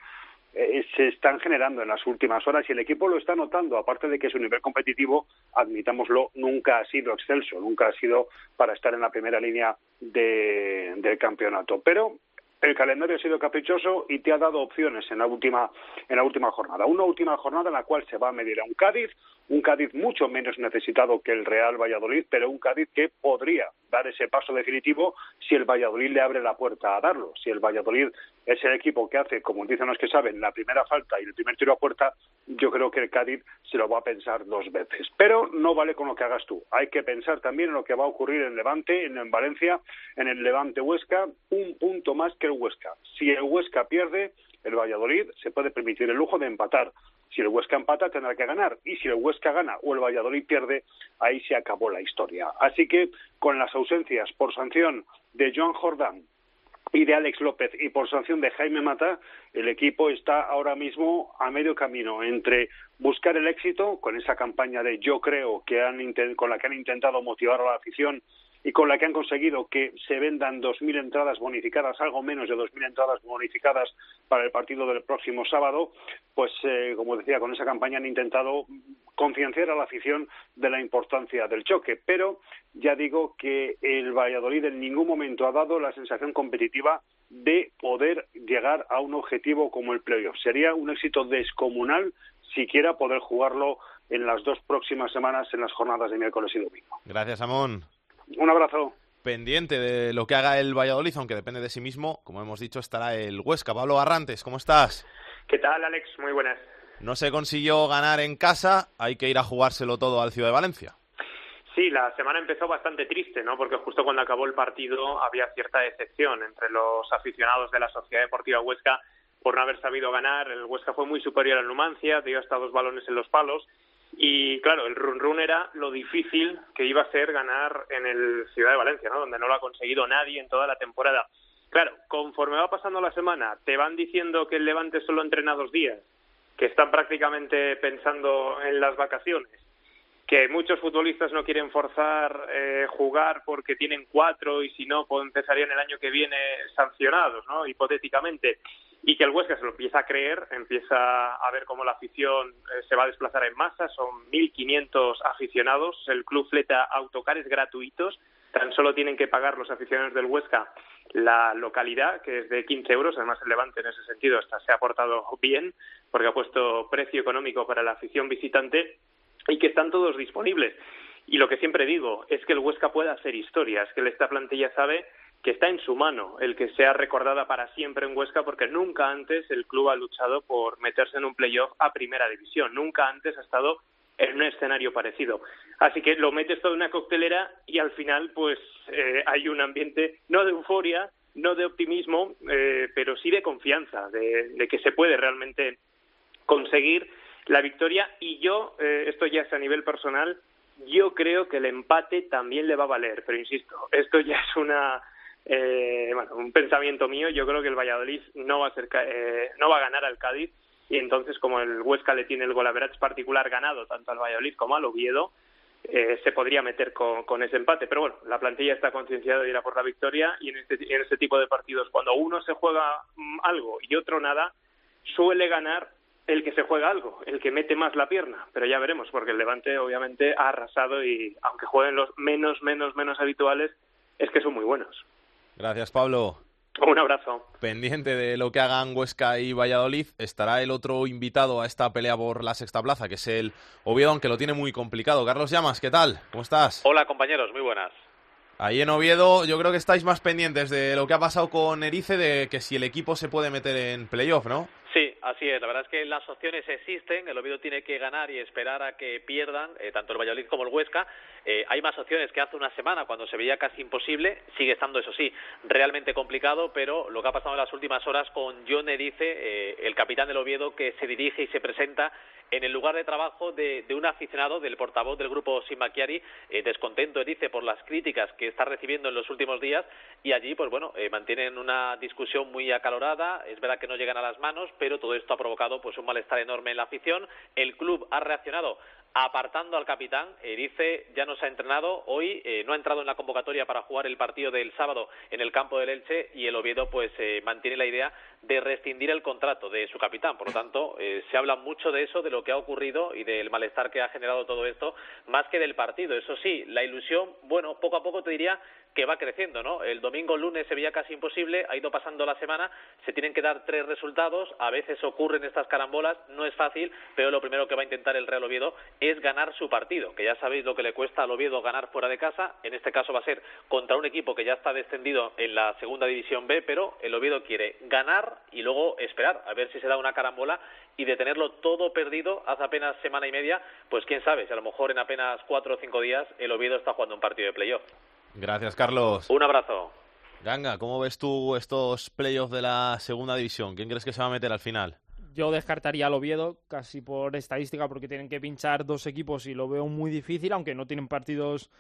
eh, se están generando en las últimas horas y el equipo lo está notando, aparte de que su nivel competitivo, admitámoslo, nunca ha sido excelso, nunca ha sido para estar en la primera línea de, del campeonato. Pero el calendario ha sido caprichoso y te ha dado opciones en la última en la última jornada. Una última jornada en la cual se va a medir a un Cádiz, un Cádiz mucho menos necesitado que el Real Valladolid, pero un Cádiz que podría dar ese paso definitivo si el Valladolid le abre la puerta a darlo. Si el Valladolid es el equipo que hace, como dicen los que saben, la primera falta y el primer tiro a puerta, yo creo que el Cádiz se lo va a pensar dos veces. Pero no vale con lo que hagas tú. Hay que pensar también en lo que va a ocurrir en Levante, en Valencia, en el Levante Huesca, un punto más que el Huesca. Si el Huesca pierde, el Valladolid se puede permitir el lujo de empatar. Si el Huesca empata, tendrá que ganar. Y si el Huesca gana o el Valladolid pierde, ahí se acabó la historia. Así que, con las ausencias por sanción de Joan Jordán y de Alex López y por sanción de Jaime Mata, el equipo está ahora mismo a medio camino entre buscar el éxito con esa campaña de yo creo que han con la que han intentado motivar a la afición y con la que han conseguido que se vendan 2.000 entradas bonificadas, algo menos de 2.000 entradas bonificadas para el partido del próximo sábado, pues eh, como decía, con esa campaña han intentado concienciar a la afición de la importancia del choque. Pero ya digo que el Valladolid en ningún momento ha dado la sensación competitiva de poder llegar a un objetivo como el playoff. Sería un éxito descomunal siquiera poder jugarlo en las dos próximas semanas en las jornadas de miércoles y domingo. Gracias, Amón. Un abrazo. Pendiente de lo que haga el Valladolid, aunque depende de sí mismo, como hemos dicho, estará el Huesca. Pablo Arrantes, ¿cómo estás? ¿Qué tal, Alex? Muy buenas. No se consiguió ganar en casa, hay que ir a jugárselo todo al Ciudad de Valencia. Sí, la semana empezó bastante triste, ¿no? Porque justo cuando acabó el partido había cierta decepción entre los aficionados de la Sociedad Deportiva Huesca por no haber sabido ganar. El Huesca fue muy superior al Numancia, dio hasta dos balones en los palos y claro, el run run era lo difícil que iba a ser ganar en el Ciudad de Valencia, ¿no? Donde no lo ha conseguido nadie en toda la temporada. Claro, conforme va pasando la semana, te van diciendo que el Levante solo entrena dos días, que están prácticamente pensando en las vacaciones, que muchos futbolistas no quieren forzar eh, jugar porque tienen cuatro y si no, pues empezarían el año que viene sancionados, ¿no? Hipotéticamente y que el Huesca se lo empieza a creer, empieza a ver cómo la afición eh, se va a desplazar en masa, son 1.500 aficionados, el club fleta autocares gratuitos, tan solo tienen que pagar los aficionados del Huesca la localidad, que es de 15 euros, además el Levante en ese sentido hasta se ha portado bien, porque ha puesto precio económico para la afición visitante y que están todos disponibles. Y lo que siempre digo es que el Huesca puede hacer historias, que esta plantilla sabe que está en su mano el que sea recordada para siempre en Huesca porque nunca antes el club ha luchado por meterse en un playoff a primera división, nunca antes ha estado en un escenario parecido. Así que lo metes todo en una coctelera y al final pues eh, hay un ambiente no de euforia, no de optimismo, eh, pero sí de confianza, de, que se puede realmente conseguir la victoria y yo, eh, esto ya es a nivel personal, yo creo que el empate también le va a valer, pero insisto, esto ya es una eh, bueno, un pensamiento mío, yo creo que el Valladolid no va a ser eh, no va a ganar al Cádiz y entonces como el Huesca le tiene el golaverage particular ganado tanto al Valladolid como al Oviedo, eh, se podría meter con, con, ese empate. Pero bueno, la plantilla está concienciada de ir a por la victoria y en este, en este tipo de partidos, cuando uno se juega mm, algo y otro nada, suele ganar el que se juega algo, el que mete más la pierna. Pero ya veremos, porque el Levante obviamente ha arrasado y aunque jueguen los menos, menos, menos habituales, es que son muy buenos. Gracias, Pablo. Un abrazo. Pendiente de lo que hagan Huesca y Valladolid, estará el otro invitado a esta pelea por la sexta plaza, que es el Oviedo, aunque lo tiene muy complicado. Carlos Llamas, ¿qué tal? ¿Cómo estás? Hola, compañeros, muy buenas. Ahí en Oviedo, yo creo que estáis más pendientes de lo que ha pasado con Erice, de que si el equipo se puede meter en playoff, ¿no? Sí, así es. La verdad es que las opciones existen. El Oviedo tiene que ganar y esperar a que pierdan eh, tanto el Valladolid como el Huesca. Eh, hay más opciones que hace una semana cuando se veía casi imposible. Sigue estando, eso sí, realmente complicado, pero lo que ha pasado en las últimas horas con John Erice, eh, el capitán del Oviedo, que se dirige y se presenta en el lugar de trabajo de, un aficionado, del portavoz del grupo Simbaquiari, eh, descontento, dice, por las críticas que está recibiendo en los últimos días y allí, pues bueno, mantienen una discusión muy acalorada, es verdad que no llegan a las manos, pero todo esto ha provocado pues un malestar enorme en la afición, el club ha reaccionado apartando al capitán. dice, ya no se ha entrenado hoy, eh, no ha entrado en la convocatoria para jugar el partido del sábado en el campo del Elche y el Oviedo pues eh, mantiene la idea de rescindir el contrato de su capitán. Por lo tanto, eh, se habla mucho de eso, de lo que ha ocurrido y del malestar que ha generado todo esto, más que del partido. Eso sí, la ilusión, bueno, poco a poco te diría que va creciendo, ¿no? El domingo, lunes se veía casi imposible, ha ido pasando la semana, se tienen que dar tres resultados, a veces ocurren estas carambolas, no es fácil, pero lo primero que va a intentar el Real Oviedo es ganar su partido, que ya sabéis lo que le cuesta al Oviedo ganar fuera de casa, en este caso va a ser contra un equipo que ya está descendido en la segunda división B, pero el Oviedo quiere ganar y luego esperar a ver si se da una carambola y de tenerlo todo perdido hace apenas semana y media, pues quién sabe, si a lo mejor en apenas cuatro o cinco días el Oviedo está jugando un partido de playoff. Gracias, Carlos. Un abrazo. Ganga, ¿cómo ves tú estos playoffs de la segunda división? ¿Quién crees que se va a meter al final? Yo descartaría al Oviedo, casi por estadística, porque tienen que pinchar dos equipos y lo veo muy difícil, aunque no tienen partidos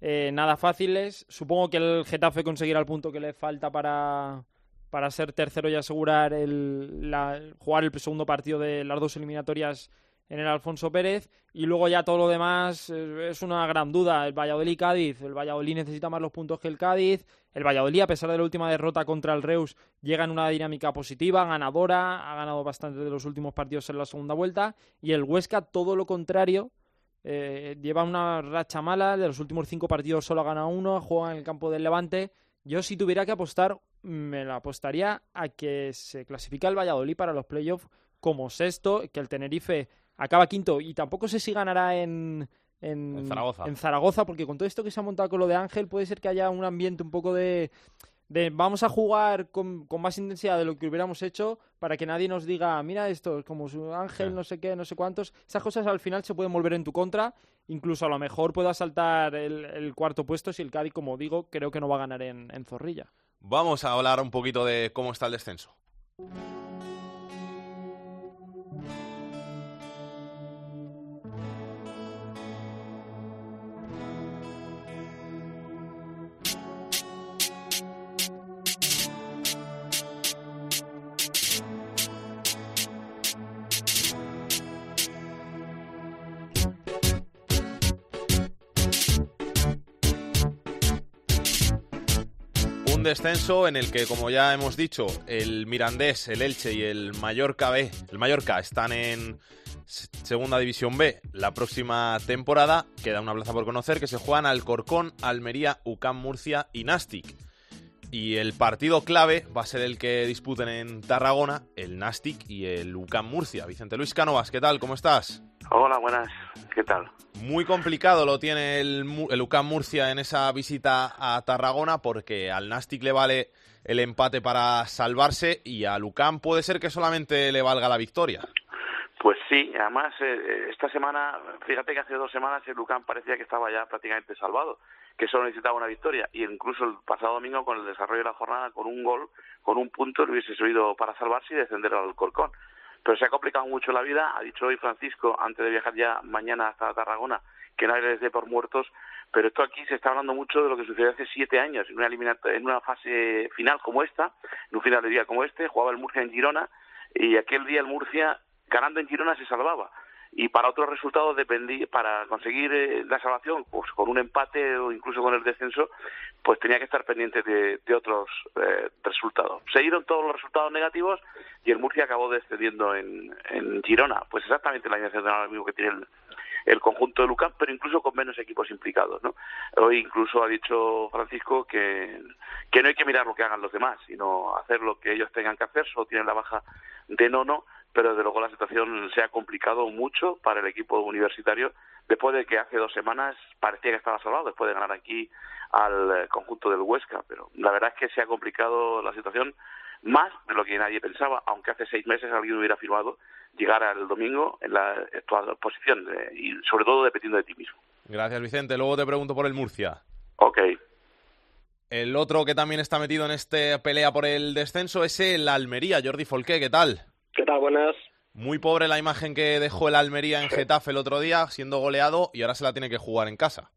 eh, nada fáciles. Supongo que el Getafe conseguirá el punto que le falta para, para ser tercero y asegurar el, jugar el segundo partido de las dos eliminatorias en el Alfonso Pérez y luego ya todo lo demás eh, es una gran duda. El Valladolid-Cádiz, el Valladolid necesita más los puntos que el Cádiz. El Valladolid, a pesar de la última derrota contra el Reus, llega en una dinámica positiva, ganadora, ha ganado bastante de los últimos partidos en la segunda vuelta. Y el Huesca, todo lo contrario, eh, lleva una racha mala, de los últimos cinco partidos solo ha ganado uno, juega en el campo del Levante. Yo si tuviera que apostar, me la apostaría a que se clasifica el Valladolid para los playoffs como sexto, que el Tenerife acaba quinto y tampoco sé si ganará en, en, Zaragoza. porque con todo esto que se ha montado con lo de Ángel, puede ser que haya un ambiente un poco de, de vamos a jugar con, con, más intensidad de lo que hubiéramos hecho para que nadie nos diga, mira esto, como su Ángel, no sé qué, no sé cuántos. Esas cosas al final se pueden volver en tu contra. Incluso a lo mejor pueda saltar el, el cuarto puesto si el Cádiz, como digo, creo que no va a ganar en, en Zorrilla. Vamos a hablar un poquito de cómo está el descenso. Descenso en el que, como ya hemos dicho, el Mirandés, el Elche y el Mallorca B, el Mallorca están en Segunda División B la próxima temporada. Queda una plaza por conocer que se juegan Alcorcón, Almería, UCAM Murcia y Nastic. Y el partido clave va a ser el que disputen en Tarragona, el Nastic y el UCAM Murcia. Vicente Luis Canovas, ¿qué tal? ¿Cómo estás? Hola, buenas. ¿Qué tal? Muy complicado lo tiene el, el UCAM Murcia en esa visita a Tarragona porque al Nastic le vale el empate para salvarse y al UCAM puede ser que solamente le valga la victoria. Pues sí, además eh, esta semana, fíjate que hace dos semanas el UCAM parecía que estaba ya prácticamente salvado, que solo necesitaba una victoria y incluso el pasado domingo con el desarrollo de la jornada, con un gol, con un punto, le hubiese subido para salvarse y descender al Corcón pero se ha complicado mucho la vida. Ha dicho hoy Francisco, antes de viajar ya mañana hasta Tarragona, que nadie les dé por muertos, pero esto aquí se está hablando mucho de lo que sucedió hace siete años, en una, en una fase final como esta, en un final de día como este, jugaba el Murcia en Girona, y aquel día el Murcia, ganando en Girona, se salvaba y para otros resultados dependía para conseguir eh, la salvación pues con un empate o incluso con el descenso pues tenía que estar pendiente de, otros eh, resultados se todos los resultados negativos y el Murcia acabó descendiendo en, Girona pues exactamente la iniciativa ahora mismo que tiene el, el conjunto de Lucán, pero incluso con menos equipos implicados, ¿no? Hoy incluso ha dicho Francisco que, que no hay que mirar lo que hagan los demás, sino hacer lo que ellos tengan que hacer, solo tienen la baja de Nono, pero desde luego la situación se ha complicado mucho para el equipo universitario después de que hace dos semanas parecía que estaba salvado después de ganar aquí al eh, conjunto del Huesca, pero la verdad es que se ha complicado la situación más de lo que nadie pensaba, aunque hace seis meses alguien hubiera firmado llegar al domingo en la actual posición eh, y sobre todo dependiendo de ti mismo. Gracias Vicente, luego te pregunto por el Murcia. Ok. El otro que también está metido en esta pelea por el descenso es el Almería, Jordi Folqué, ¿qué tal? ¿Qué tal? Buenas. Muy pobre la imagen que dejó el Almería en Getafe el otro día, siendo goleado, y ahora se la tiene que jugar en casa.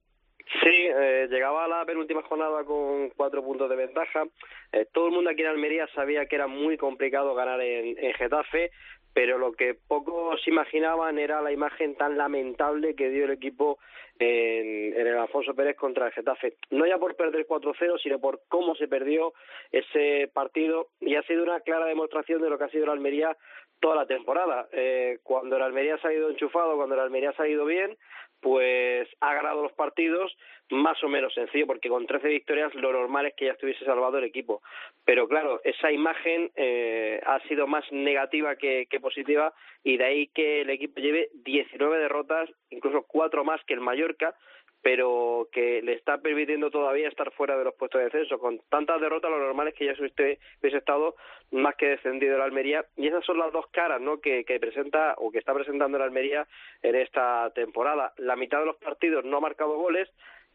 Sí, eh, llegaba a la penúltima jornada con cuatro puntos de ventaja. Eh, todo el mundo aquí en Almería sabía que era muy complicado ganar en, en Getafe, pero lo que pocos imaginaban era la imagen tan lamentable que dio el equipo en, el Alfonso Pérez contra el Getafe. No ya por perder 4-0, sino por cómo se perdió ese partido y ha sido una clara demostración de lo que ha sido la Almería toda la temporada. Eh, cuando el Almería ha salido enchufado, cuando el Almería ha salido bien, pues ha ganado los partidos más o menos sencillo, porque con 13 victorias lo normal es que ya estuviese salvado el equipo. Pero claro, esa imagen eh, ha sido más negativa que, que, positiva y de ahí que el equipo lleve 19 derrotas, incluso cuatro más que el Mallorca, pero que le está permitiendo todavía estar fuera de los puestos de descenso. Con tantas derrotas, lo normal es que ya hubiese estado más que descendido el Almería. Y esas son las dos caras ¿no? que, que presenta o que está presentando el Almería en esta temporada. La mitad de los partidos no ha marcado goles,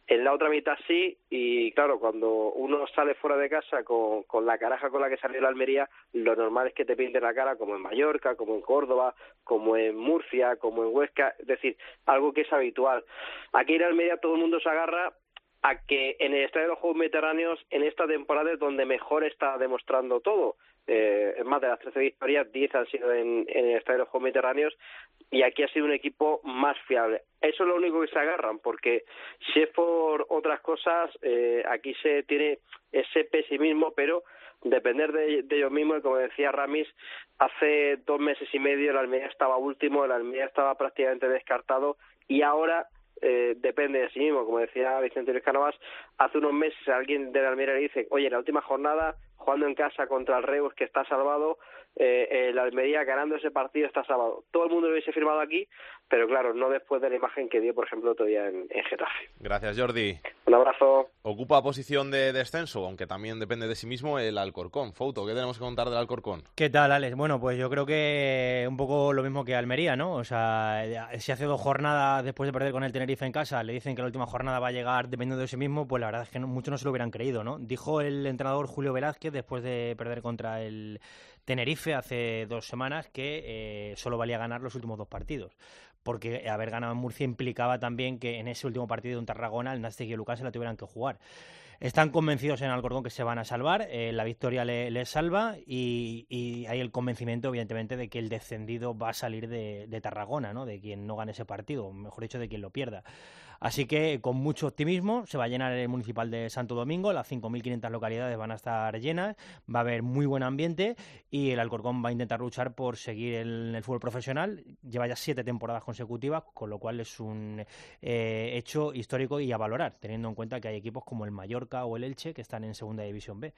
en la otra mitad sí, y claro, cuando uno sale fuera de casa con, con la caraja con la que salió la Almería, lo normal es que te pinte la cara como en Mallorca, como en Córdoba, como en Murcia, como en Huesca, es decir, algo que es habitual. Aquí en Almería todo el mundo se agarra a que en el Estadio de los Juegos Mediterráneos en esta temporada es donde mejor está demostrando todo. Eh, es más, de las 13 victorias, 10 han sido en, en el Estadio de los Juegos Mediterráneos y aquí ha sido un equipo más fiable. Eso es lo único que se agarran, porque si es por otras cosas, eh, aquí se tiene ese pesimismo, pero depender de, de ellos mismos, y como decía Ramis, hace dos meses y medio el Almería estaba último, el Almería estaba prácticamente descartado y ahora eh, depende de sí mismo. Como decía Vicente Luis Canovas, hace unos meses alguien de la Almería le dice, oye, en la última jornada, jugando en casa contra el Reus, que está salvado, eh, el Almería ganando ese partido está salvado. Todo el mundo lo hubiese firmado aquí, pero claro, no después de la imagen que dio, por ejemplo, todavía en, en Getafe. Gracias, Jordi. Un abrazo. Ocupa posición de descenso, aunque también depende de sí mismo, el Alcorcón. Fouto, ¿qué tenemos que contar del Alcorcón? ¿Qué tal, Alex? Bueno, pues yo creo que un poco lo mismo que Almería, ¿no? O sea, si hace dos jornadas después de perder con el Tenerife en casa, le dicen que la última jornada va a llegar dependiendo de sí mismo, pues la verdad es que no, muchos no se lo hubieran creído, ¿no? Dijo el entrenador Julio Velázquez después de perder contra el Tenerife hace dos semanas que eh, solo valía ganar los últimos dos partidos porque haber ganado en Murcia implicaba también que en ese último partido en Tarragona el Nastic y el Lucas se la tuvieran que jugar. Están convencidos en Alcorcón que se van a salvar, eh, la victoria les le salva y, y, hay el convencimiento, evidentemente, de que el descendido va a salir de, de Tarragona, ¿no? de quien no gane ese partido, mejor dicho, de quien lo pierda. Así que con mucho optimismo se va a llenar el municipal de Santo Domingo, las 5.500 localidades van a estar llenas, va a haber muy buen ambiente y el Alcorcón va a intentar luchar por seguir en el fútbol profesional. Lleva ya siete temporadas consecutivas, con lo cual es un eh, hecho histórico y a valorar, teniendo en cuenta que hay equipos como el Mallorca o el Elche que están en Segunda División B.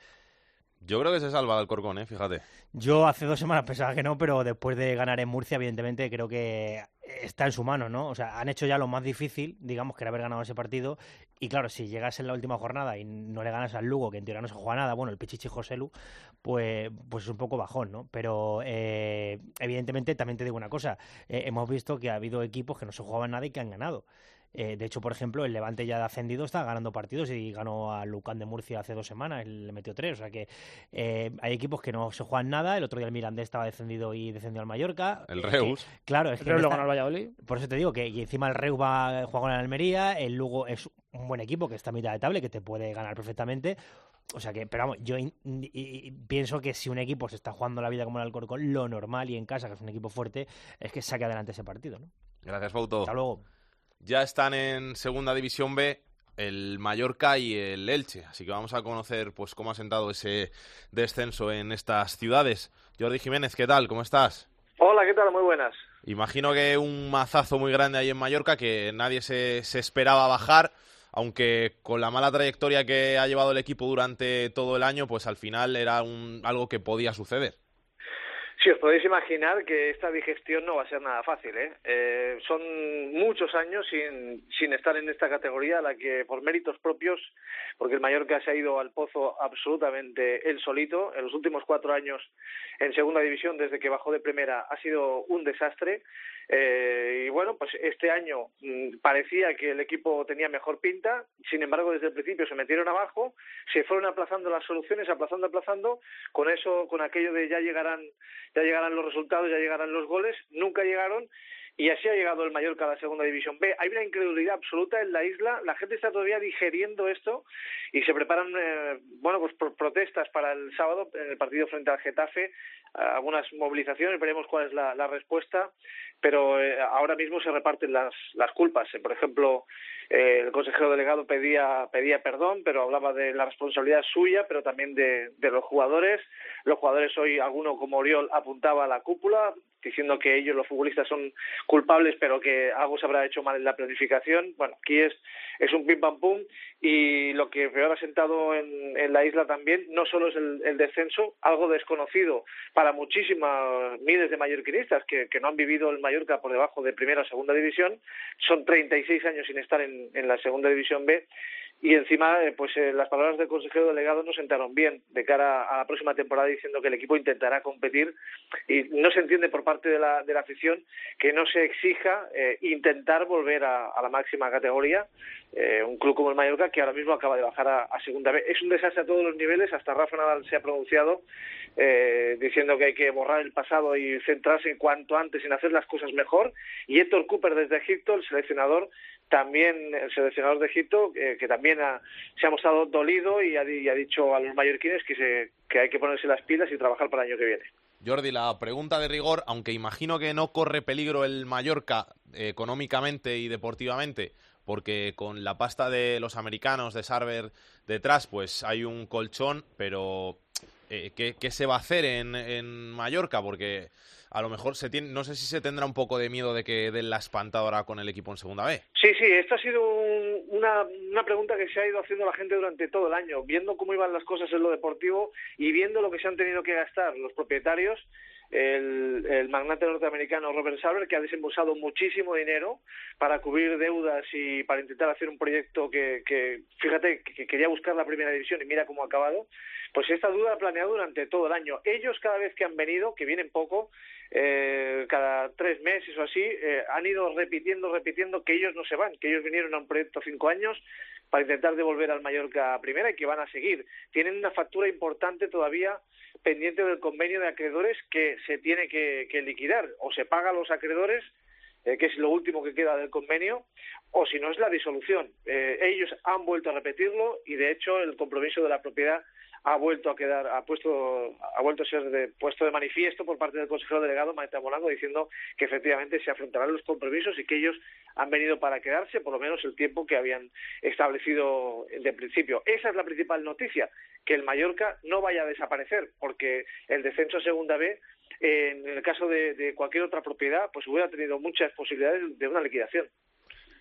Yo creo que se salva el Alcorcón, ¿eh? fíjate. Yo hace dos semanas pensaba que no, pero después de ganar en Murcia, evidentemente, creo que está en su mano, ¿no? O sea, han hecho ya lo más difícil, digamos, que era haber ganado ese partido. Y claro, si llegas en la última jornada y no le ganas al Lugo, que en teoría no se juega nada, bueno, el Pichichi Joselu, pues, pues es un poco bajón, ¿no? Pero eh, evidentemente también te digo una cosa, eh, hemos visto que ha habido equipos que no se jugaban nada y que han ganado. Eh, de hecho, por ejemplo, el Levante ya de ascendido está ganando partidos y ganó a Lucán de Murcia hace dos semanas, le metió tres. O sea que eh, hay equipos que no se juegan nada. El otro día el Mirandés estaba descendido y descendió al Mallorca. El Reus. claro, es El que Reus lo ganó el Valladolid. Por eso te digo que y encima el Reus va a jugar con el Almería, el Lugo es un buen equipo que está a mitad de tabla que te puede ganar perfectamente. O sea que, pero vamos, yo in- pienso que si un equipo se está jugando la vida como el Alcorcón, lo normal y en casa, que es un equipo fuerte, es que saque adelante ese partido, ¿no? Gracias, Fauto. Hasta luego. Ya están en Segunda División B el Mallorca y el Elche, así que vamos a conocer pues cómo ha sentado ese descenso en estas ciudades. Jordi Jiménez, ¿qué tal? ¿Cómo estás? Hola, ¿qué tal? Muy buenas. Imagino que un mazazo muy grande ahí en Mallorca que nadie se, se esperaba bajar, aunque con la mala trayectoria que ha llevado el equipo durante todo el año, pues al final era un, algo que podía suceder. Sí, os podéis imaginar que esta digestión no va a ser nada fácil. ¿eh? Eh, son muchos años sin, sin estar en esta categoría, la que por méritos propios, porque el Mallorca se ha ido al pozo absolutamente él solito. En los últimos cuatro años en segunda división, desde que bajó de primera, ha sido un desastre. Eh, y bueno, pues este año mm, parecía que el equipo tenía mejor pinta, sin embargo desde el principio se metieron abajo, se fueron aplazando las soluciones, aplazando, aplazando, con eso, con aquello de ya llegarán, ya llegarán los resultados, ya llegarán los goles, nunca llegaron y así ha llegado el Mallorca a la segunda división B. Hay una incredulidad absoluta en la isla, la gente está todavía digeriendo esto y se preparan, eh, bueno, pues protestas para el sábado en el partido frente al Getafe, algunas movilizaciones, veremos cuál es la, respuesta, pero eh, ahora mismo se reparten las, las culpas. Eh, Por ejemplo, eh, el consejero delegado pedía, pedía perdón, pero hablaba de la responsabilidad suya, pero también de, de los jugadores. Los jugadores hoy, alguno como Oriol, apuntaba a la cúpula, diciendo que ellos, los futbolistas, son culpables, pero que algo se habrá hecho mal en la planificación. Bueno, aquí es, es un pim pam pum y lo que peor ha sentado en, en la isla también no solo es el, el descenso, algo desconocido para muchísimas miles de mallorquinistas que, no han vivido el Mallorca por debajo de primera o segunda división, son 36 años sin estar en la segunda división B y encima eh, pues eh, las palabras del consejero delegado no sentaron bien de cara a la próxima temporada diciendo que el equipo intentará competir y no se entiende por parte de la, de la afición que no se exija eh, intentar volver a, la máxima categoría eh, un club como el Mallorca que ahora mismo acaba de bajar a, a segunda B. Es un desastre a todos los niveles hasta Rafa Nadal se ha pronunciado diciendo que hay que borrar el pasado y centrarse cuanto antes en hacer las cosas mejor. Y Héctor Cooper desde Egipto el seleccionador también el seleccionador de Egipto, eh, que también ha- se ha mostrado dolido y ha, y ha dicho a los mallorquines que, se, que hay que ponerse las pilas y trabajar para el año que viene. Jordi, la pregunta de rigor, aunque imagino que no corre peligro el Mallorca eh, económicamente y deportivamente, porque con la pasta de los americanos, de Sarver detrás, pues hay un colchón, pero eh, ¿qué, qué se va a hacer en Mallorca? Porque a lo mejor se tiene, no sé si se tendrá un poco de miedo de que den la espantadora con el equipo en segunda B. Sí, sí, esto ha sido un- una, una pregunta que se ha ido haciendo la gente durante todo el año, viendo cómo iban las cosas en lo deportivo y viendo lo que se han tenido que gastar los propietarios. El, el magnate norteamericano Robert Sarver, que ha desembolsado muchísimo dinero para cubrir deudas y para intentar hacer un proyecto que, que fíjate, que, que quería buscar la primera división y mira cómo ha acabado. Pues esta duda ha planeado durante todo el año. Ellos cada vez que han venido, que vienen poco, eh, cada tres meses o así, eh, han ido repitiendo, repitiendo que ellos no se van, que ellos vinieron a un proyecto cinco años para intentar devolver al Mallorca primera y que van a seguir. Tienen una factura importante todavía pendiente del convenio de acreedores que se tiene que, que liquidar. O se paga a los acreedores, eh, que es lo último que queda del convenio, o si no es la disolución. Eh, ellos han vuelto a repetirlo y de hecho el compromiso de la propiedad ha vuelto a quedar, ha puesto, ha vuelto a ser de- puesto de manifiesto por parte del consejero delegado Maite Molango diciendo que efectivamente se afrontarán los compromisos y que ellos han venido para quedarse por lo menos el tiempo que habían establecido de principio. Esa es la principal noticia, que el Mallorca no vaya a desaparecer, porque el descenso a segunda B, en el caso de, de cualquier otra propiedad, pues hubiera tenido muchas posibilidades de una liquidación.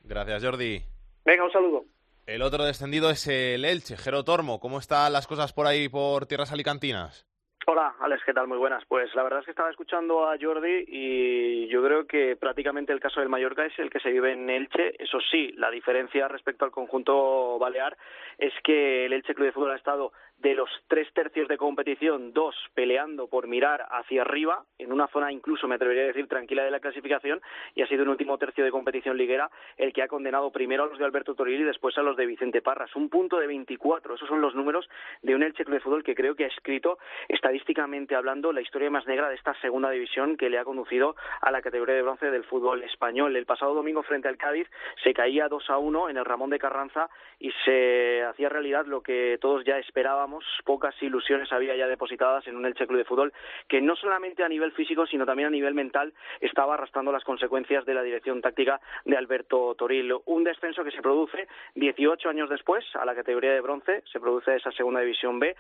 Gracias, Jordi. Venga, un saludo. El otro descendido es el Elche, Jero Tormo. ¿Cómo están las cosas por ahí, por tierras alicantinas? Hola, Alex, ¿qué tal? Muy buenas. Pues la verdad es que estaba escuchando a Jordi y yo creo que prácticamente el caso del Mallorca es el que se vive en Elche. Eso sí, la diferencia respecto al conjunto balear es que el Elche Club de Fútbol ha estado de los tres tercios de competición, dos peleando por mirar hacia arriba, en una zona incluso, me atrevería a decir, tranquila de la clasificación, y ha sido un último tercio de competición liguera el que ha condenado primero a los de Alberto Toril y después a los de Vicente Parras. Un punto de 24, esos son los números de un Elche de Fútbol que creo que ha escrito estadísticamente hablando la historia más negra de esta segunda división que le ha conducido a la categoría de bronce del fútbol español. El pasado domingo frente al Cádiz se caía 2 a 1 en el Ramón de Carranza y se hacía realidad lo que todos ya esperábamos, pocas ilusiones había ya depositadas en un Elche Club de Fútbol que no solamente a nivel físico, sino también a nivel mental estaba arrastrando las consecuencias de la dirección táctica de Alberto Toril. Un descenso que se produce 18 años después a la categoría de bronce, se produce esa segunda división B,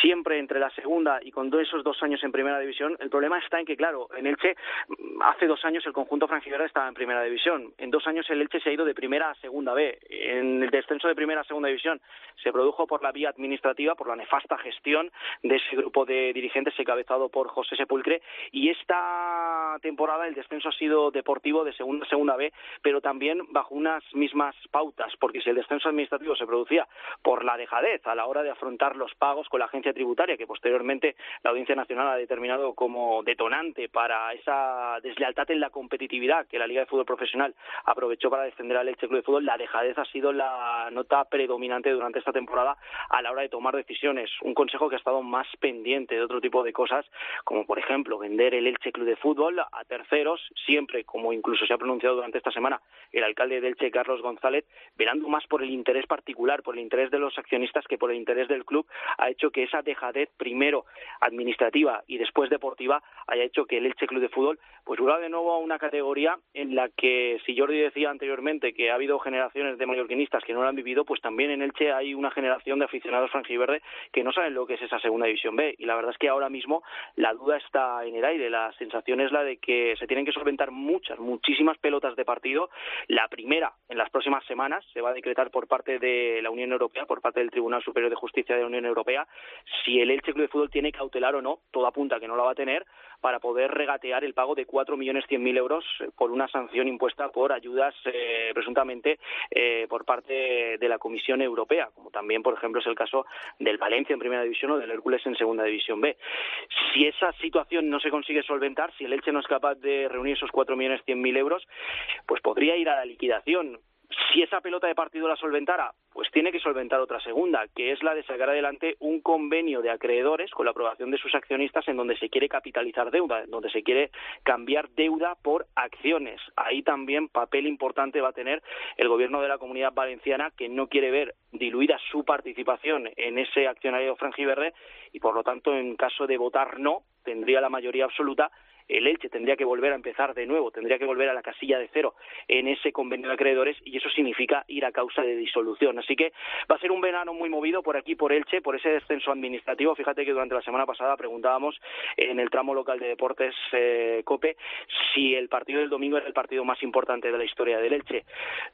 siempre entre la segunda y con esos dos años en primera división. El problema está en que, claro, en Elche hace dos años el conjunto franjiverde estaba en primera división. En dos años el Elche se ha ido de primera a segunda B. En el descenso de primera a segunda división se produjo por la vía administrativa, por la nefasta gestión de ese grupo de dirigentes encabezado por José Sepulcre. Y esta temporada el descenso ha sido deportivo de segunda a segunda B, pero también bajo unas mismas pautas, porque si el descenso administrativo se producía por la dejadez a la hora de afrontar los pagos con la agencia tributaria, que posteriormente la Audiencia Nacional ha determinado como detonante para esa deslealtad en la competitividad que la Liga de Fútbol Profesional aprovechó para defender al Elche Club de Fútbol, la dejadez ha sido la nota predominante durante esta temporada a la hora de tomar decisiones. Un consejo que ha estado más pendiente de otro tipo de cosas, como por ejemplo vender el Elche Club de Fútbol a terceros, siempre, como incluso se ha pronunciado durante esta semana el alcalde de Elche, Carlos González, velando más por el interés particular, por el interés de los accionistas que por el interés del club, ha hecho que esa dejadez, primero administrativa y después deportiva, haya hecho que el Elche Club de Fútbol pues vuelva de nuevo a una categoría en la que, si Jordi decía anteriormente que ha habido generaciones de mallorquinistas que no lo han vivido, pues también en Elche hay una generación de aficionados franjiverde que no saben lo que es esa segunda división B. Y la verdad es que ahora mismo la duda está en el aire. La sensación es la de que se tienen que solventar muchas, muchísimas pelotas de partido. La primera, en las próximas semanas, se va a decretar por parte de la Unión Europea, por parte del Tribunal Superior de Justicia de la Unión Europea, si el Elche Club de Fútbol tiene cautelar o no, todo apunta que no la va a tener, para poder regatear el pago de 4.100.000 euros por una sanción impuesta por ayudas eh, presuntamente eh, por parte de la Comisión Europea, como también, por ejemplo, es el caso del Valencia en Primera División o del Hércules en Segunda División B. Si esa situación no se consigue solventar, si el Elche no es capaz de reunir esos 4.100.000 euros, pues podría ir a la liquidación si esa pelota de partido la solventara, pues tiene que solventar otra segunda, que es la de sacar adelante un convenio de acreedores con la aprobación de sus accionistas en donde se quiere capitalizar deuda, en donde se quiere cambiar deuda por acciones. Ahí también papel importante va a tener el gobierno de la Comunidad Valenciana, que no quiere ver diluida su participación en ese accionario franjiverde y, por lo tanto, en caso de votar no, tendría la mayoría absoluta el Elche tendría que volver a empezar de nuevo, tendría que volver a la casilla de cero en ese convenio de acreedores y eso significa ir a causa de disolución. Así que va a ser un verano muy movido por aquí, por Elche, por ese descenso administrativo. Fíjate que durante la semana pasada preguntábamos en el tramo local de deportes eh, COPE si el partido del domingo era el partido más importante de la historia del Elche.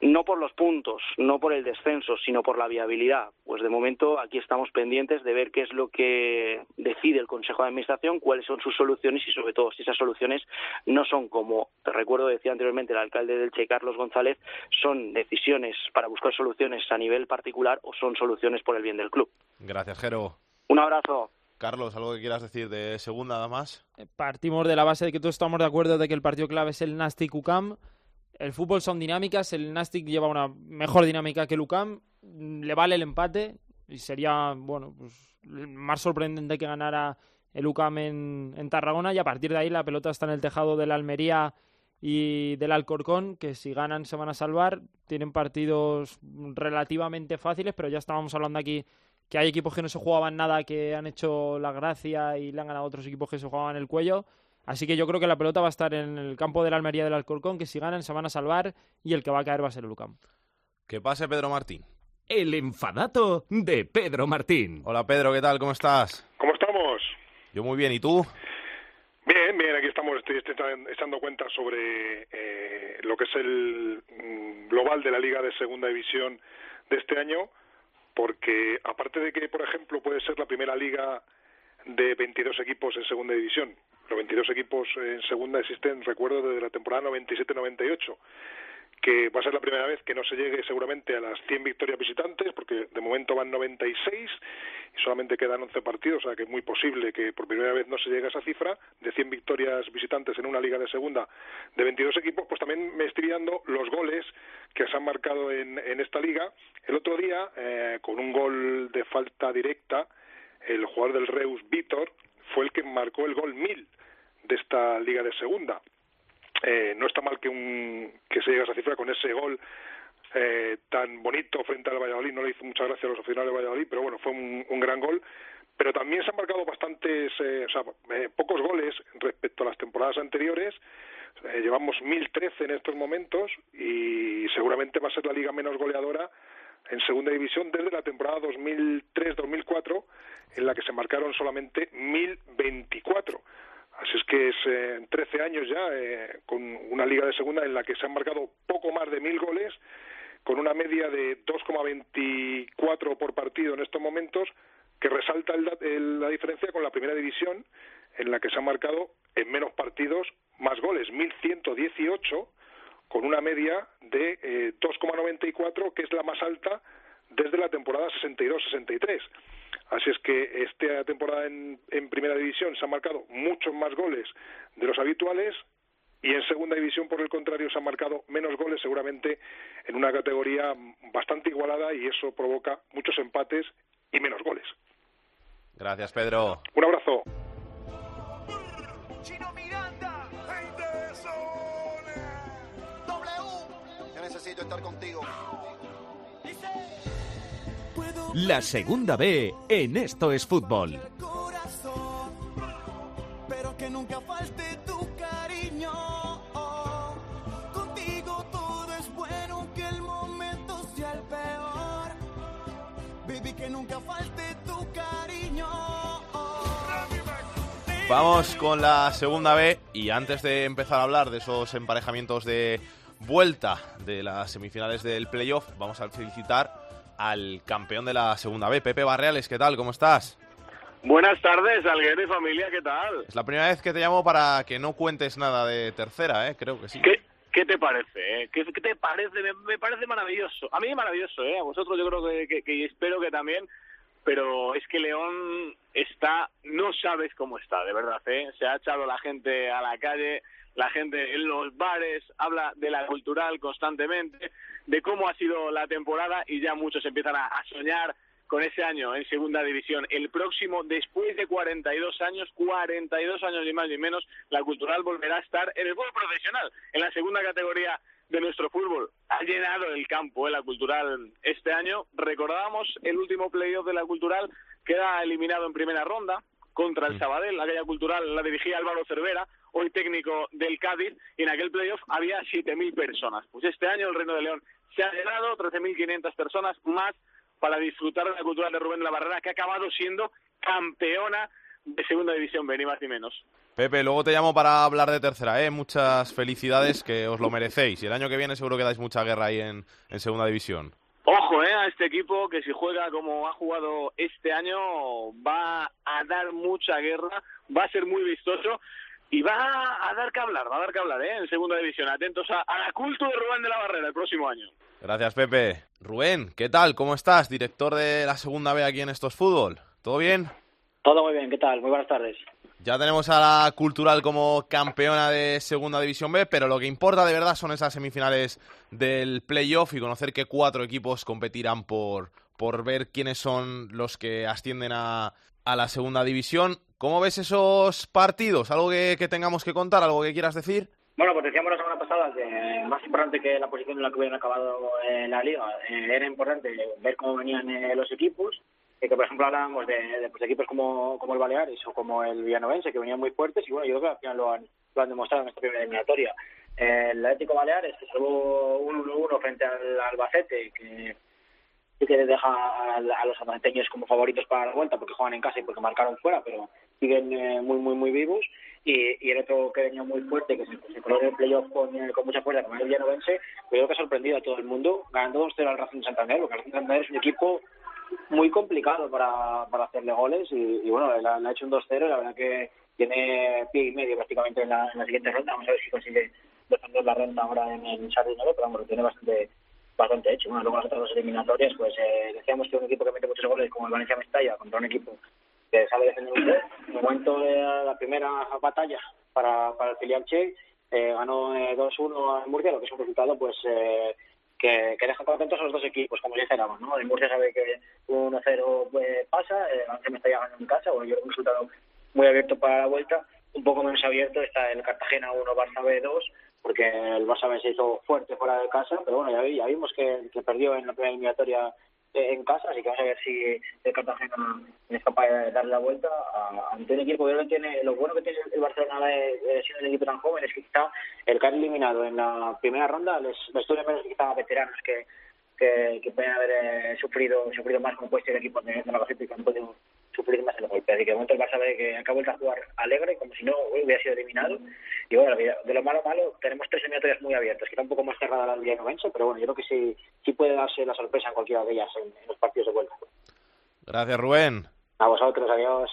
No por los puntos, no por el descenso, sino por la viabilidad. Pues de momento aquí estamos pendientes de ver qué es lo que decide el Consejo de Administración, cuáles son sus soluciones y sobre todo si esas soluciones no son como, te recuerdo, decía anteriormente el alcalde del Che, Carlos González, son decisiones para buscar soluciones a nivel particular o son soluciones por el bien del club. Gracias, Jero. Un abrazo. Carlos, ¿algo que quieras decir de segunda nada más? Eh, partimos de la base de que todos estamos de acuerdo de que el partido clave es el Nastic UCAM. El fútbol son dinámicas, el Nastic lleva una mejor dinámica que el UCAM, le vale el empate y sería, bueno, pues más sorprendente que ganara el UCAM en, Tarragona y a partir de ahí la pelota está en el tejado de la Almería y del Alcorcón, que si ganan se van a salvar. Tienen partidos relativamente fáciles, pero ya estábamos hablando aquí que hay equipos que no se jugaban nada, que han hecho la gracia y le han ganado otros equipos que se jugaban el cuello. Así que yo creo que la pelota va a estar en el campo de la Almería del Alcorcón, que si ganan se van a salvar y el que va a caer va a ser el UCAM. Que pase Pedro Martín. El enfadato de Pedro Martín. Hola Pedro, ¿qué tal? ¿Cómo estás? ¿Cómo estamos? Yo muy bien, ¿y tú? Bien, bien, aquí estamos estoy, echando cuenta sobre eh, lo que es el mm, global de la Liga de Segunda División de este año, porque aparte de que, por ejemplo, puede ser la primera liga de 22 equipos en Segunda División, los 22 equipos en Segunda existen, recuerdo, desde la temporada 97-98, que va a ser la primera vez que no se llegue seguramente a las 100 victorias visitantes, porque de momento van 96 y solamente quedan 11 partidos, o sea que es muy posible que por primera vez no se llegue a esa cifra de 100 victorias visitantes en una liga de segunda de 22 equipos, pues también me estoy dando los goles que se han marcado en, en esta liga. El otro día, eh, con un gol de falta directa, el jugador del Reus, Víctor, fue el que marcó el gol 1000 de esta liga de segunda. Eh, no está mal que, un, que se llegue a esa cifra con ese gol eh, tan bonito frente al Valladolid. No le hizo mucha gracia a los aficionados de Valladolid, pero bueno, fue un, un gran gol. Pero también se han marcado bastantes, eh, o sea, eh, pocos goles respecto a las temporadas anteriores. Eh, llevamos 1.013 en estos momentos y seguramente va a ser la liga menos goleadora en segunda división desde la temporada 2003-2004, en la que se marcaron solamente 1.024. Así es que es eh, en 13 años ya, eh, con una liga de segunda en la que se han marcado poco más de 1.000 goles, con una media de 2,24 por partido en estos momentos, que resalta el, el, la diferencia con la primera división, en la que se han marcado en menos partidos más goles, 1.118, con una media de eh, 2,94, que es la más alta desde la temporada 62-63. Así es que esta temporada en, en, primera división se han marcado muchos más goles de los habituales y en segunda división, por el contrario, se han marcado menos goles, seguramente en una categoría bastante igualada y eso provoca muchos empates y menos goles. Gracias, Pedro. Un abrazo. Yo necesito estar contigo. La segunda B en Esto es Fútbol. Pero que nunca falte tu cariño. Contigo todo es bueno, que el momento sea el peor. Baby, que nunca falte tu cariño. Vamos con la segunda B y antes de empezar a hablar de esos emparejamientos de vuelta de las semifinales del playoff, vamos a felicitar al campeón de la segunda B, Pepe Barreales. ¿Qué tal? ¿Cómo estás? Buenas tardes, Alguero y familia, ¿qué tal? Es la primera vez que te llamo para que no cuentes nada de tercera, ¿eh? Creo que sí. ¿Qué, qué te parece? Eh? ¿Qué, ¿Qué, te parece? Me, me, parece maravilloso. A mí maravilloso, ¿eh? A vosotros yo creo que, que, espero que también. Pero es que León está, no sabes cómo está, de verdad, ¿eh? Se ha echado la gente a la calle, la gente en los bares, habla de la cultural constantemente, de cómo ha sido la temporada y ya muchos empiezan a, soñar con ese año en segunda división. El próximo, después de 42 años, 42 años ni más ni menos, la cultural volverá a estar en el fútbol profesional, en la segunda categoría de nuestro fútbol. Ha llenado el campo ¿eh? la cultural este año. Recordábamos el último playoff de la cultural, queda eliminado en primera ronda contra el Sabadell. Aquella cultural la dirigía Álvaro Cervera, hoy técnico del Cádiz, y en aquel playoff había 7.000 personas. Pues este año el Reino de León se ha llenado, 13.500 personas más para disfrutar de la cultura de Rubén de la Barrera, que ha acabado siendo campeona de segunda división, ni más ni menos. Pepe, luego te llamo para hablar de tercera, ¿eh? Muchas felicidades, que os lo merecéis. Y el año que viene seguro que dais mucha guerra ahí en, en segunda división. Ojo, ¿eh? A este equipo que si juega como ha jugado este año va a dar mucha guerra, va a ser muy vistoso y va a dar que hablar, va a dar que hablar, ¿eh? En segunda división. Atentos a, a la culto de Rubén de la Barrera el próximo año. Gracias, Pepe. Rubén, ¿qué tal? ¿Cómo estás? Director de la segunda B aquí en Estos Fútbol. ¿Todo bien? Todo muy bien, ¿qué tal? Muy buenas tardes. Ya tenemos a la Cultural como campeona de Segunda División B, pero lo que importa de verdad son esas semifinales del playoff y conocer que cuatro equipos competirán por, por ver quiénes son los que ascienden a, a la Segunda División. ¿Cómo ves esos partidos? ¿Algo que, que, tengamos que contar? ¿Algo que quieras decir? Bueno, pues decíamos la semana pasada que más importante que la posición en la que hubieran acabado en la liga, eh, era importante ver cómo venían eh, los equipos que por ejemplo hablábamos de, de, pues, equipos como, como el Baleares o como el Villanovense que venían muy fuertes y bueno yo creo que al final lo han, lo han demostrado en esta primera eliminatoria. El Atlético Baleares que salvó 1-1 frente al Albacete que sí que deja a, a los albaceteños como favoritos para la vuelta porque juegan en casa y porque marcaron fuera pero siguen eh, muy muy muy vivos. Y, y el otro que venía muy fuerte que se, se coló en el playoff con, eh, con mucha fuerza como el Villanovense creo que ha sorprendido a todo el mundo ganando 2-0 al Racing Santander porque el Racing Santander es un equipo muy complicado para, para hacerle goles y, y bueno, le, le, ha hecho un 2-0 y la verdad que tiene pie y medio prácticamente en la, en la siguiente ronda. Vamos a ver si consigue defender la renta ahora en el Sardinero, pero lo tiene bastante bastante hecho. Bueno, luego las otras dos eliminatorias, pues eh, decíamos que un equipo que mete muchos goles como el Valencia Mestalla contra un equipo que sabe defender un gol. En el momento de la primera batalla para, para el filial Che, eh, ganó eh, 2-1 en Murcia, lo que es un resultado pues eh, que, que deja contentos a los dos equipos, como dijéramos, ¿no? El Murcia sabe que 1-0 eh, pasa, el Valencia Mestalla ganó en casa, bueno, yo creo que un resultado muy abierto para la vuelta, un poco menos abierto está el Cartagena 1, Barça B 2, porque el Barça B se hizo fuerte fuera de casa, pero bueno, ya, vi- ya vimos que, que perdió en la primera eliminatoria eh, en casa, así que vamos a ver si el Cartagena es capaz de darle la vuelta. Ante un equipo que tiene, lo bueno que tiene el Barcelona de, de siendo un equipo tan joven es que quizá el que ha eliminado en la primera ronda. Les, les duele menos quizá a veteranos que, que, pueden haber eh, sufrido sufrido más como puede ser el equipo de, la que han sufrir más el golpe. Así que de momento el Barça ve que ha vuelto a jugar alegre, como si no hubiera sido eliminado. Y bueno, de lo malo malo, tenemos tres eliminatorias muy abiertas, que está un poco más cerrada la Liga Novense, pero bueno, yo creo que sí, sí puede darse la sorpresa en cualquiera de ellas en, en los partidos de vuelta. Gracias, Rubén. A vosotros, adiós.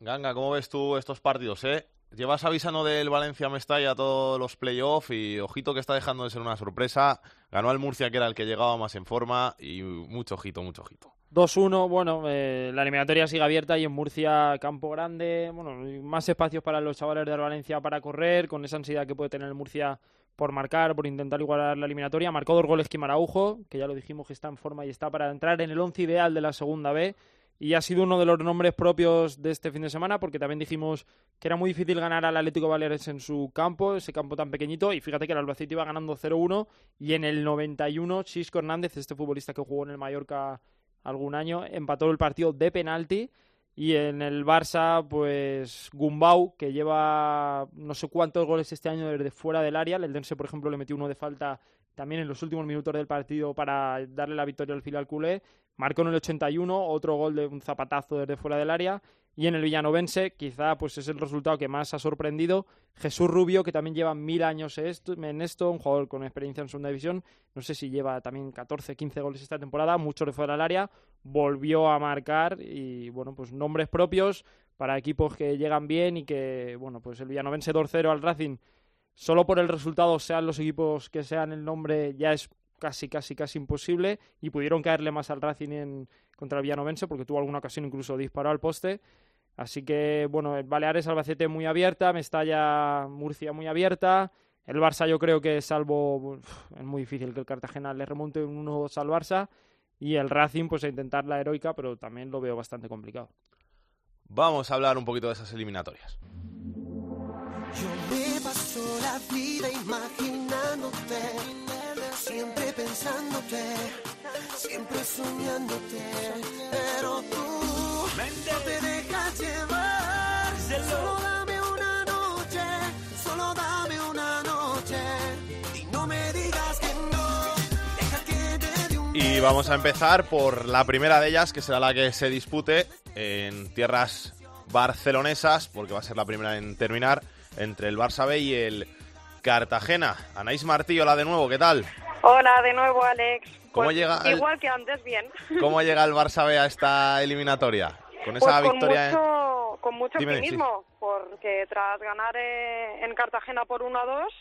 Ganga, ¿cómo ves tú estos partidos, eh? Llevas avisando del Valencia Mestalla todos los playoffs y ojito que está dejando de ser una sorpresa. Ganó al Murcia, que era el que llegaba más en forma, y mucho ojito, mucho ojito. 2-1, bueno, eh, la eliminatoria sigue abierta y en Murcia campo grande, bueno, más espacios para los chavales de Valencia para correr, con esa ansiedad que puede tener el Murcia por marcar, por intentar igualar la eliminatoria. Marcó dos goles Kim Araujo, que ya lo dijimos que está en forma y está para entrar en el once ideal de la segunda B. Y ha sido uno de los nombres propios de este fin de semana, porque también dijimos que era muy difícil ganar al Atlético Baleares en su campo, ese campo tan pequeñito. Y fíjate que el Albacete iba ganando 0-1 y en el 91 Chisco Hernández, este futbolista que jugó en el Mallorca algún año, empató el partido de penalti. Y en el Barça, pues Gumbau, que lleva no sé cuántos goles este año desde fuera del área. El Dense, por ejemplo, le metió uno de falta también en los últimos minutos del partido para darle la victoria al final culé. Marcó en el 81 otro gol de un zapatazo desde fuera del área. Y en el Villanovense, quizá pues es el resultado que más ha sorprendido. Jesús Rubio, que también lleva mil años en esto, un jugador con experiencia en segunda división. No sé si lleva también 14, 15 goles esta temporada, muchos de fuera del área. Volvió a marcar y, bueno, pues nombres propios para equipos que llegan bien y que, bueno, pues el Villanovense 2-0 al Racing, solo por el resultado, sean los equipos que sean el nombre, ya es casi, casi, casi imposible. Y pudieron caerle más al Racing en, contra el Villanovense porque tuvo alguna ocasión incluso disparó al poste. Así que, bueno, el Baleares Albacete muy abierta, Mestalla Murcia muy abierta. El Barça yo creo que salvo es muy difícil que el Cartagena le remonte un 1-2 al Barça y el Racing pues a intentar la heroica, pero también lo veo bastante complicado. Vamos a hablar un poquito de esas eliminatorias. Paso la vida imaginándote, siempre pensándote, siempre soñándote, pero tú no te dejas llevar. Solo dame una noche, solo dame una noche. Y no me digas que no. Deja que te dé un Y vamos a empezar por la primera de ellas, que será la que se dispute en tierras barcelonesas, porque va a ser la primera en terminar, entre el Barça B y el Cartagena. Anaís Martillo, la de nuevo, ¿qué tal? Hola de nuevo, Alex. ¿Cómo Pues llega el- Igual que antes, bien. ¿Cómo llega el Barça B a esta eliminatoria? Con esa Pues victoria. Con mucho, con mucho Dime, optimismo, porque tras ganar eh, en Cartagena por 1 a 2,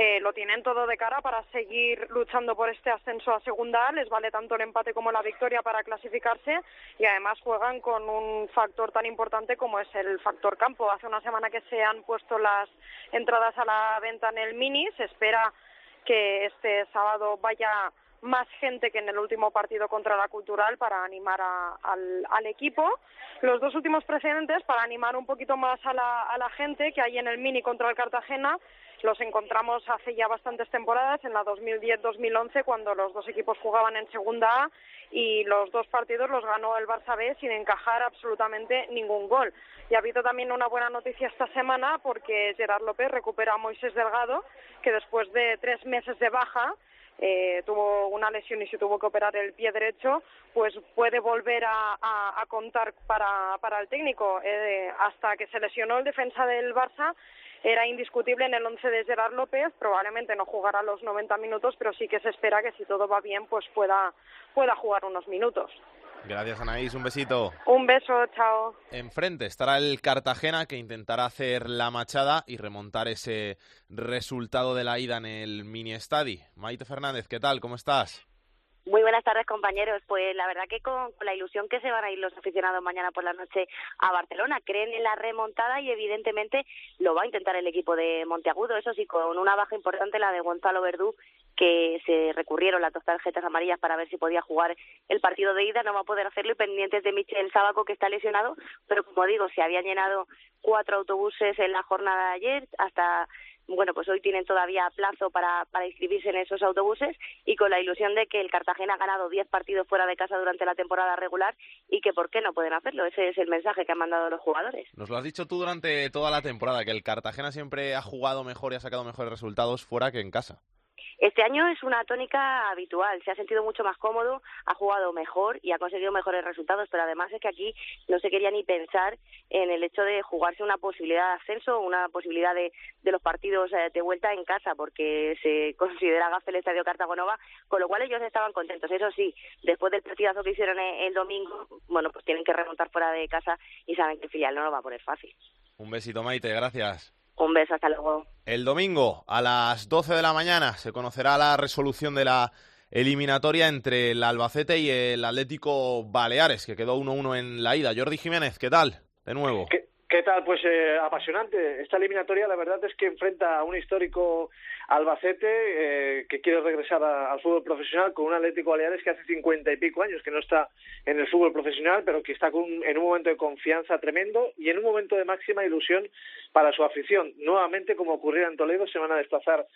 eh, lo tienen todo de cara para seguir luchando por este ascenso a segunda. Les vale tanto el empate como la victoria para clasificarse y además juegan con un factor tan importante como es el factor campo. Hace una semana que se han puesto las entradas a la venta en el Mini. Se espera que este sábado vaya más gente que en el último partido contra la Cultural para animar a- al, equipo. Los dos últimos precedentes para animar un poquito más a la, a la gente que hay en el Mini contra el Cartagena los encontramos hace ya bastantes temporadas, en la 2010-2011, cuando los dos equipos jugaban en Segunda A y los dos partidos los ganó el Barça B sin encajar absolutamente ningún gol. Y ha habido también una buena noticia esta semana porque Gerard López recupera a Moisés Delgado, que después de tres meses de baja eh, tuvo una lesión y se tuvo que operar el pie derecho, pues puede volver a, a- contar para, para el técnico. Eh, hasta que se lesionó el defensa del Barça, era indiscutible en el once de Gerard López, probablemente no jugará los 90 minutos, pero sí que se espera que si todo va bien, pues pueda, pueda jugar unos minutos. Gracias, Anaís. Un besito. Un beso, chao. Enfrente estará el Cartagena que intentará hacer la machada y remontar ese resultado de la ida en el mini estadi. Maite Fernández, ¿qué tal? ¿Cómo estás? Muy buenas tardes, compañeros. Pues la verdad que con, la ilusión que se van a ir los aficionados mañana por la noche a Barcelona, creen en la remontada y evidentemente lo va a intentar el equipo de Monteagudo. Eso sí, con una baja importante, la de Gonzalo Verdú, que se recurrieron las dos tarjetas amarillas para ver si podía jugar el partido de ida, no va a poder hacerlo y pendientes de Michel Sábaco que está lesionado, pero como digo, se habían llenado cuatro autobuses en la jornada de ayer hasta bueno, pues hoy tienen todavía plazo para, para inscribirse en esos autobuses y con la ilusión de que el Cartagena ha ganado 10 partidos fuera de casa durante la temporada regular y que por qué no pueden hacerlo. Ese es el mensaje que han mandado los jugadores. Nos lo has dicho tú durante toda la temporada, que el Cartagena siempre ha jugado mejor y ha sacado mejores resultados fuera que en casa. Este año es una tónica habitual, se ha sentido mucho más cómodo, ha jugado mejor y ha conseguido mejores resultados, pero además es que aquí no se quería ni pensar en el hecho de jugarse una posibilidad de ascenso, una posibilidad de, de los partidos eh, de vuelta en casa, porque se considera gafe el Estadio Cartagonova, con lo cual ellos estaban contentos. Eso sí, después del partidazo que hicieron el, domingo, bueno, pues tienen que remontar fuera de casa y saben que el filial no lo va a poner fácil. Un besito, Maite, gracias. Un beso, hasta luego. El domingo a las 12 de la mañana se conocerá la resolución de la eliminatoria entre el Albacete y el Atlético Baleares, que quedó 1-1 en la ida. Jordi Jiménez, ¿qué tal? De nuevo. ¿Qué, qué tal? Pues eh, apasionante. Esta eliminatoria, la verdad es que enfrenta a un histórico Albacete eh, que quiere regresar al fútbol profesional con un Atlético Baleares que hace cincuenta y pico años que no está en el fútbol profesional, pero que está con, en un momento de confianza tremendo y en un momento de máxima ilusión para su afición. Nuevamente, como ocurrió en Toledo, se van a desplazar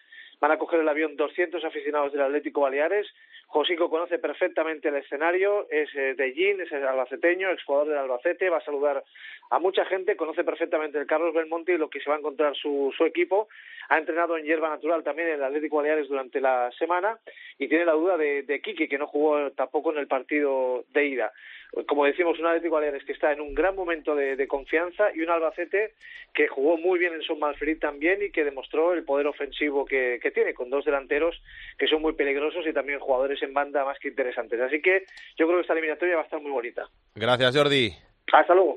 van a coger el avión 200 aficionados del Atlético Baleares. Josico conoce perfectamente el escenario, es eh, de Gin, es albaceteño, exjugador del Albacete, va a saludar a mucha gente, conoce perfectamente el Carlos Belmonte y lo que se va a encontrar su, su equipo. Ha entrenado en hierba natural también el Atlético Baleares durante la semana y tiene la duda de, de Quique, que no jugó tampoco en el partido de ida como decimos, un Atlético Baleares que está en un gran momento de, de, confianza y un Albacete que jugó muy bien en Son Malferit también y que demostró el poder ofensivo que, que, tiene, con dos delanteros que son muy peligrosos y también jugadores en banda más que interesantes. Así que yo creo que esta eliminatoria va a estar muy bonita. Gracias, Jordi. Hasta luego.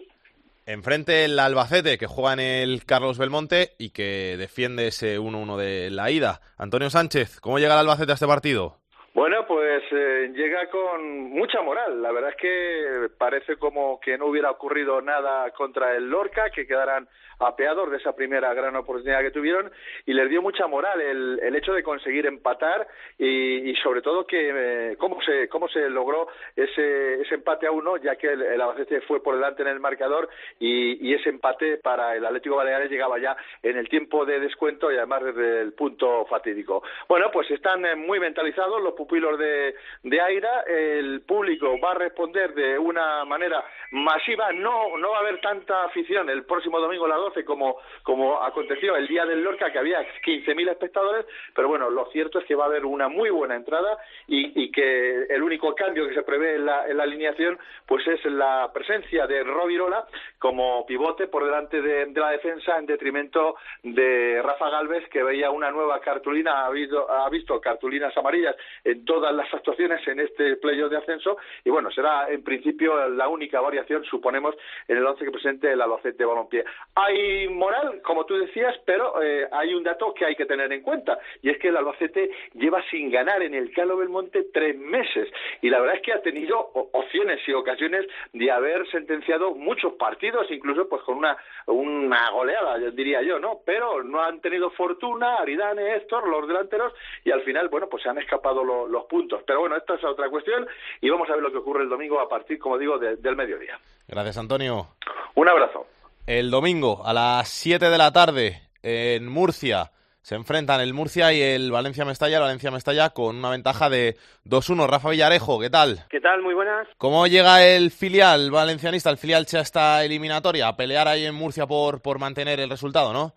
Enfrente el Albacete, que juega en el Carlos Belmonte y que defiende ese 1-1 de la ida. Antonio Sánchez, ¿cómo llega el Albacete a este partido? Bueno, pues eh, llega con mucha moral. La verdad es que parece como que no hubiera ocurrido nada contra el Lorca, que quedaran apeados de esa primera gran oportunidad que tuvieron y les dio mucha moral el, el hecho de conseguir empatar y, sobre todo que eh, cómo se cómo se logró ese, ese empate a uno ya que el, el fue por delante en el marcador y, y, ese empate para el Atlético Baleares llegaba ya en el tiempo de descuento y además desde el punto fatídico. Bueno, pues están eh, muy mentalizados los pupilos de, de Aira, el público va a responder de una manera masiva, no no va a haber tanta afición el próximo domingo a las 12 como, como aconteció el día del Lorca, que había 15.000 espectadores, pero bueno, lo cierto es que va a haber una muy buena entrada y, que el único cambio que se prevé en la, en la, alineación pues es la presencia de Rovirola como pivote por delante de, de, la defensa en detrimento de Rafa Galvez, que veía una nueva cartulina, ha visto, ha visto cartulinas amarillas en todas las actuaciones en este playoff de ascenso y bueno, será en principio la única variación, suponemos, en el once que presente el Albacete Balompié. Hay moral, como tú decías, pero eh, hay un dato que hay que tener en cuenta, y es que el Albacete lleva sin ganar en el Calo Belmonte tres meses, y la verdad es que ha tenido opciones y ocasiones de haber sentenciado muchos partidos, incluso pues con una, una goleada, diría yo, ¿no? Pero no han tenido fortuna, Aridane, Héctor, los delanteros, y al final, bueno, pues se han escapado lo, los puntos. Pero bueno, esta es otra cuestión, y vamos a ver lo que ocurre el domingo a partir, como digo, de, del mediodía. Gracias, Antonio. Un abrazo. El domingo a las 7 de la tarde en Murcia se enfrentan el Murcia y el Valencia Mestalla, Valencia Mestalla con una ventaja de 2-1. Rafa Villarejo, ¿qué tal? ¿Qué tal? Muy buenas. ¿Cómo llega el filial valencianista, el filial a esta eliminatoria? A pelear ahí en Murcia por, por mantener el resultado, ¿no?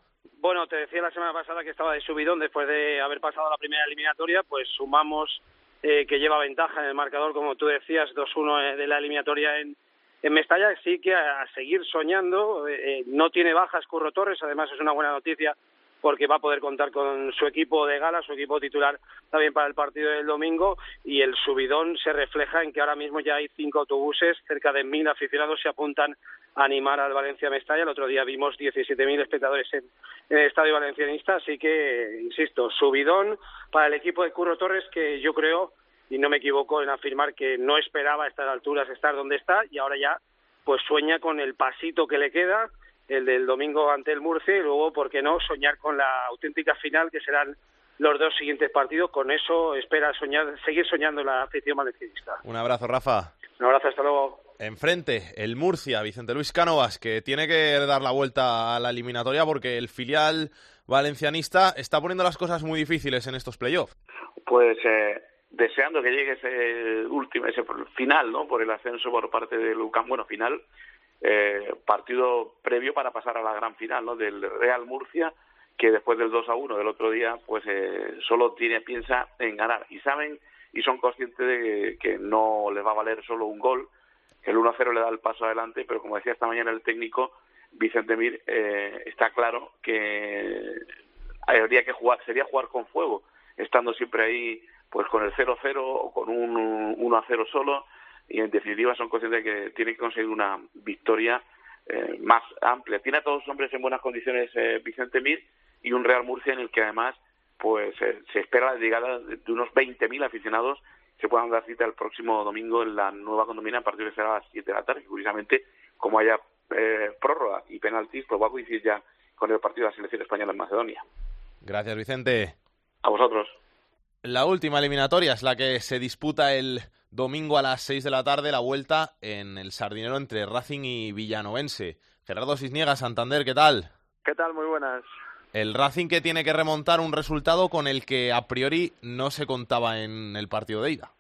Bueno, te decía la semana pasada que estaba de subidón después de haber pasado la primera eliminatoria, pues sumamos eh, que lleva ventaja en el marcador, como tú decías, 2-1 de la eliminatoria en Mestalla. Sí que a, seguir soñando, eh, no tiene bajas Curro Torres, además es una buena noticia porque va a poder contar con su equipo de gala, su equipo titular también para el partido del domingo y el subidón se refleja en que ahora mismo ya hay cinco autobuses, cerca de mil aficionados se apuntan a animar al Valencia Mestalla. El otro día vimos 17.000 espectadores en, en el estadio valencianista, así que, insisto, subidón para el equipo de Curro Torres que yo creo y no me equivoco en afirmar que no esperaba a estas alturas estar donde está y ahora ya pues sueña con el pasito que le queda el del domingo ante el Murcia y luego, ¿por qué no?, soñar con la auténtica final que serán los dos siguientes partidos. Con eso espera soñar, seguir soñando la afición valencianista. Un abrazo, Rafa. Un abrazo, hasta luego. Enfrente, el Murcia, Vicente Luis Cánovas, que tiene que dar la vuelta a la eliminatoria porque el filial valencianista está poniendo las cosas muy difíciles en estos playoffs. Pues eh, deseando que llegue ese último, ese final, ¿no? Por el ascenso por parte de Lucán, bueno, final, eh, partido previo para pasar a la gran final, ¿no? Del Real Murcia, que después del 2 a 1 del otro día, pues eh, solo tiene piensa en ganar. Y saben y son conscientes de que, no les va a valer solo un gol, el 1 a 0 le da el paso adelante, pero como decía esta mañana el técnico, Vicente Mir, eh, está claro que habría que jugar, sería jugar con fuego, estando siempre ahí pues con el 0-0 o con un 1-0 solo y en definitiva son conscientes de que tienen que conseguir una victoria eh, más amplia. Tiene a todos los hombres en buenas condiciones eh, Vicente Mir y un Real Murcia en el que además pues eh, se espera la llegada de unos 20.000 aficionados que puedan dar cita el próximo domingo en la nueva condomina a partir de será a las 7 de la tarde. Curiosamente, como haya eh, prórroga y penaltis, pues va a coincidir ya con el partido de la selección española en Macedonia. Gracias, Vicente. A vosotros. La última eliminatoria es la que se disputa el domingo a las 6 de la tarde, la vuelta en el Sardinero entre Racing y Villanovense. Gerardo Cisniega, Santander, ¿qué tal? ¿Qué tal? Muy buenas. El Racing que tiene que remontar un resultado con el que a priori no se contaba en el partido de ida.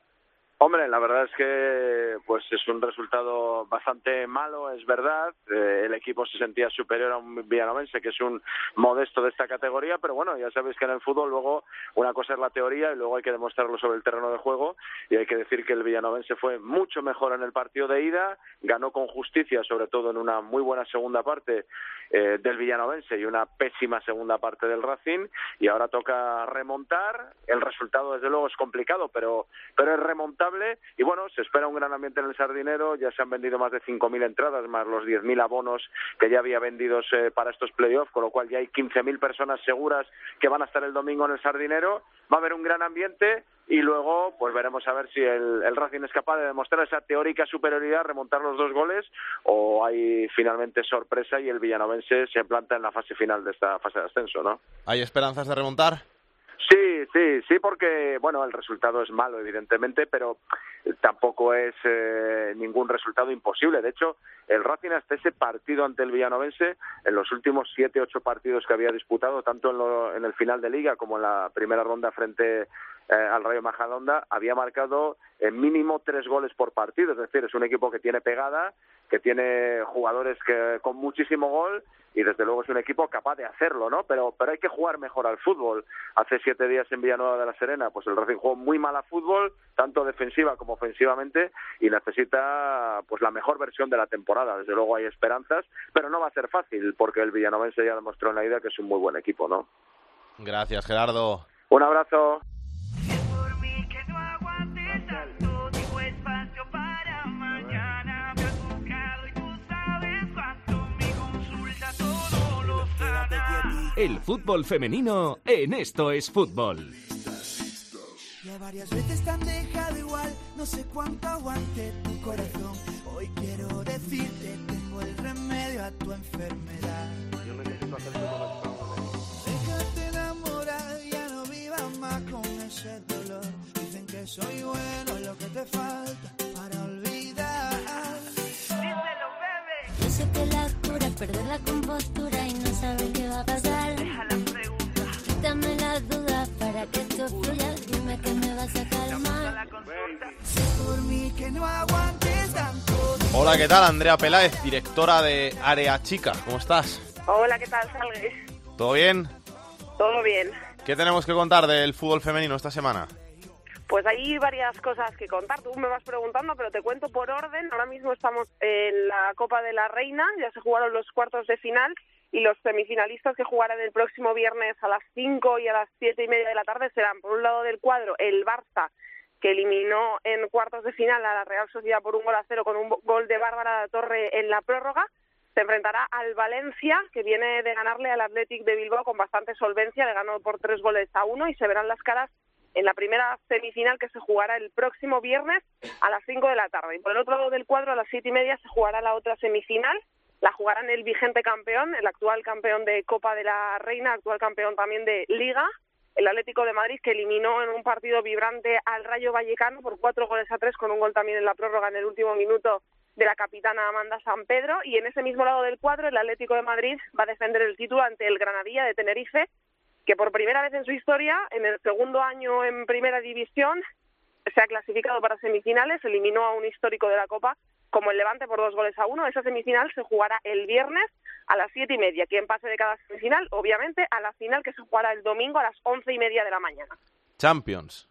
Hombre, la verdad es que pues es un resultado bastante malo, es verdad. Eh, el equipo se sentía superior a un villanovense, que es un modesto de esta categoría, pero bueno, ya sabéis que en el fútbol luego una cosa es la teoría y luego hay que demostrarlo sobre el terreno de juego hay que decir que el villanovense fue mucho mejor en el partido de ida, ganó con justicia, sobre todo en una muy buena segunda parte eh, del villanovense y una pésima segunda parte del Racing y ahora toca remontar. El resultado desde luego es complicado, pero pero es remontable y bueno, se espera un gran ambiente en el Sardinero, ya se han vendido más de 5.000 entradas, más los 10.000 abonos que ya había vendidos eh, para estos playoffs, con lo cual ya hay 15.000 personas seguras que van a estar el domingo en el Sardinero. Va a haber un gran ambiente y luego pues veremos a ver si el, el Racing es capaz de demostrar esa teórica superioridad, remontar los dos goles o hay finalmente sorpresa y el villanovense se planta en la fase final de esta fase de ascenso, ¿no? ¿Hay esperanzas de remontar? Sí, sí, sí, porque bueno, el resultado es malo, evidentemente, pero tampoco es eh, ningún resultado imposible. De hecho, el Racing hasta ese partido ante el Villanovense, en los últimos siete, ocho partidos que había disputado, tanto en, lo, en el final de liga como en la primera ronda frente eh, al Rayo Majadonda, había marcado en mínimo tres goles por partido. Es decir, es un equipo que tiene pegada, que tiene jugadores que con muchísimo gol y desde luego es un equipo capaz de hacerlo, ¿no? Pero pero hay que jugar mejor al fútbol. Hace siete días en Villanueva de la Serena, pues el Racing jugó muy mal a fútbol, tanto defensiva como ofensivamente, y necesita pues la mejor versión de la temporada. Desde luego hay esperanzas, pero no va a ser fácil porque el Villanovense ya demostró en la ida que es un muy buen equipo, ¿no? Gracias, Gerardo. Un abrazo. El fútbol femenino en Esto es Fútbol. Ya varias veces te han dejado igual, no sé cuánto aguante tu corazón. Hoy quiero decirte, tengo el remedio a tu enfermedad. Yo necesito hacer Déjate enamorar, ya no vivas más con ese dolor. Dicen que soy bueno, lo que te falta perder la compostura y no saber qué va a pasar. Deja la pregunta. Quítame las dudas para que esto fluya. Dime que me vas a calmar. Sé por mí que no aguantes tanto. Hola, ¿qué tal? Andrea Peláez, directora de Área Chica. ¿Cómo estás? Hola, ¿qué tal, Salgues? ¿Todo bien? Todo bien. ¿Qué tenemos que contar del fútbol femenino esta semana? Pues hay varias cosas que contar. Tú me vas preguntando, pero te cuento por orden. Ahora mismo estamos en la Copa de la Reina, ya se jugaron los cuartos de final y los semifinalistas que jugarán el próximo viernes a las 5 y a las siete y media de la tarde serán, por un lado del cuadro, el Barça, que eliminó en cuartos de final a la Real Sociedad por un gol a cero con un gol de Bárbara Torre en la prórroga. Se enfrentará al Valencia, que viene de ganarle al Athletic de Bilbao con bastante solvencia, le ganó por tres goles a uno y se verán las caras en la primera semifinal que se jugará el próximo viernes a las 5 de la tarde. Y por el otro lado del cuadro, a las siete y media, se jugará la otra semifinal. La jugarán el vigente campeón, el actual campeón de Copa de la Reina, actual campeón también de Liga, el Atlético de Madrid, que eliminó en un partido vibrante al Rayo Vallecano por cuatro goles a tres, con un gol también en la prórroga en el último minuto de la capitana Amanda San Pedro. Y en ese mismo lado del cuadro, el Atlético de Madrid va a defender el título ante el Granadilla de Tenerife, que por primera vez en su historia, en el segundo año en primera división, se ha clasificado para semifinales, eliminó a un histórico de la Copa como el Levante por dos goles a uno. Esa semifinal se jugará el viernes a las siete y media. Quien pase de cada semifinal, obviamente, a la final que se jugará el domingo a las once y media de la mañana. Champions.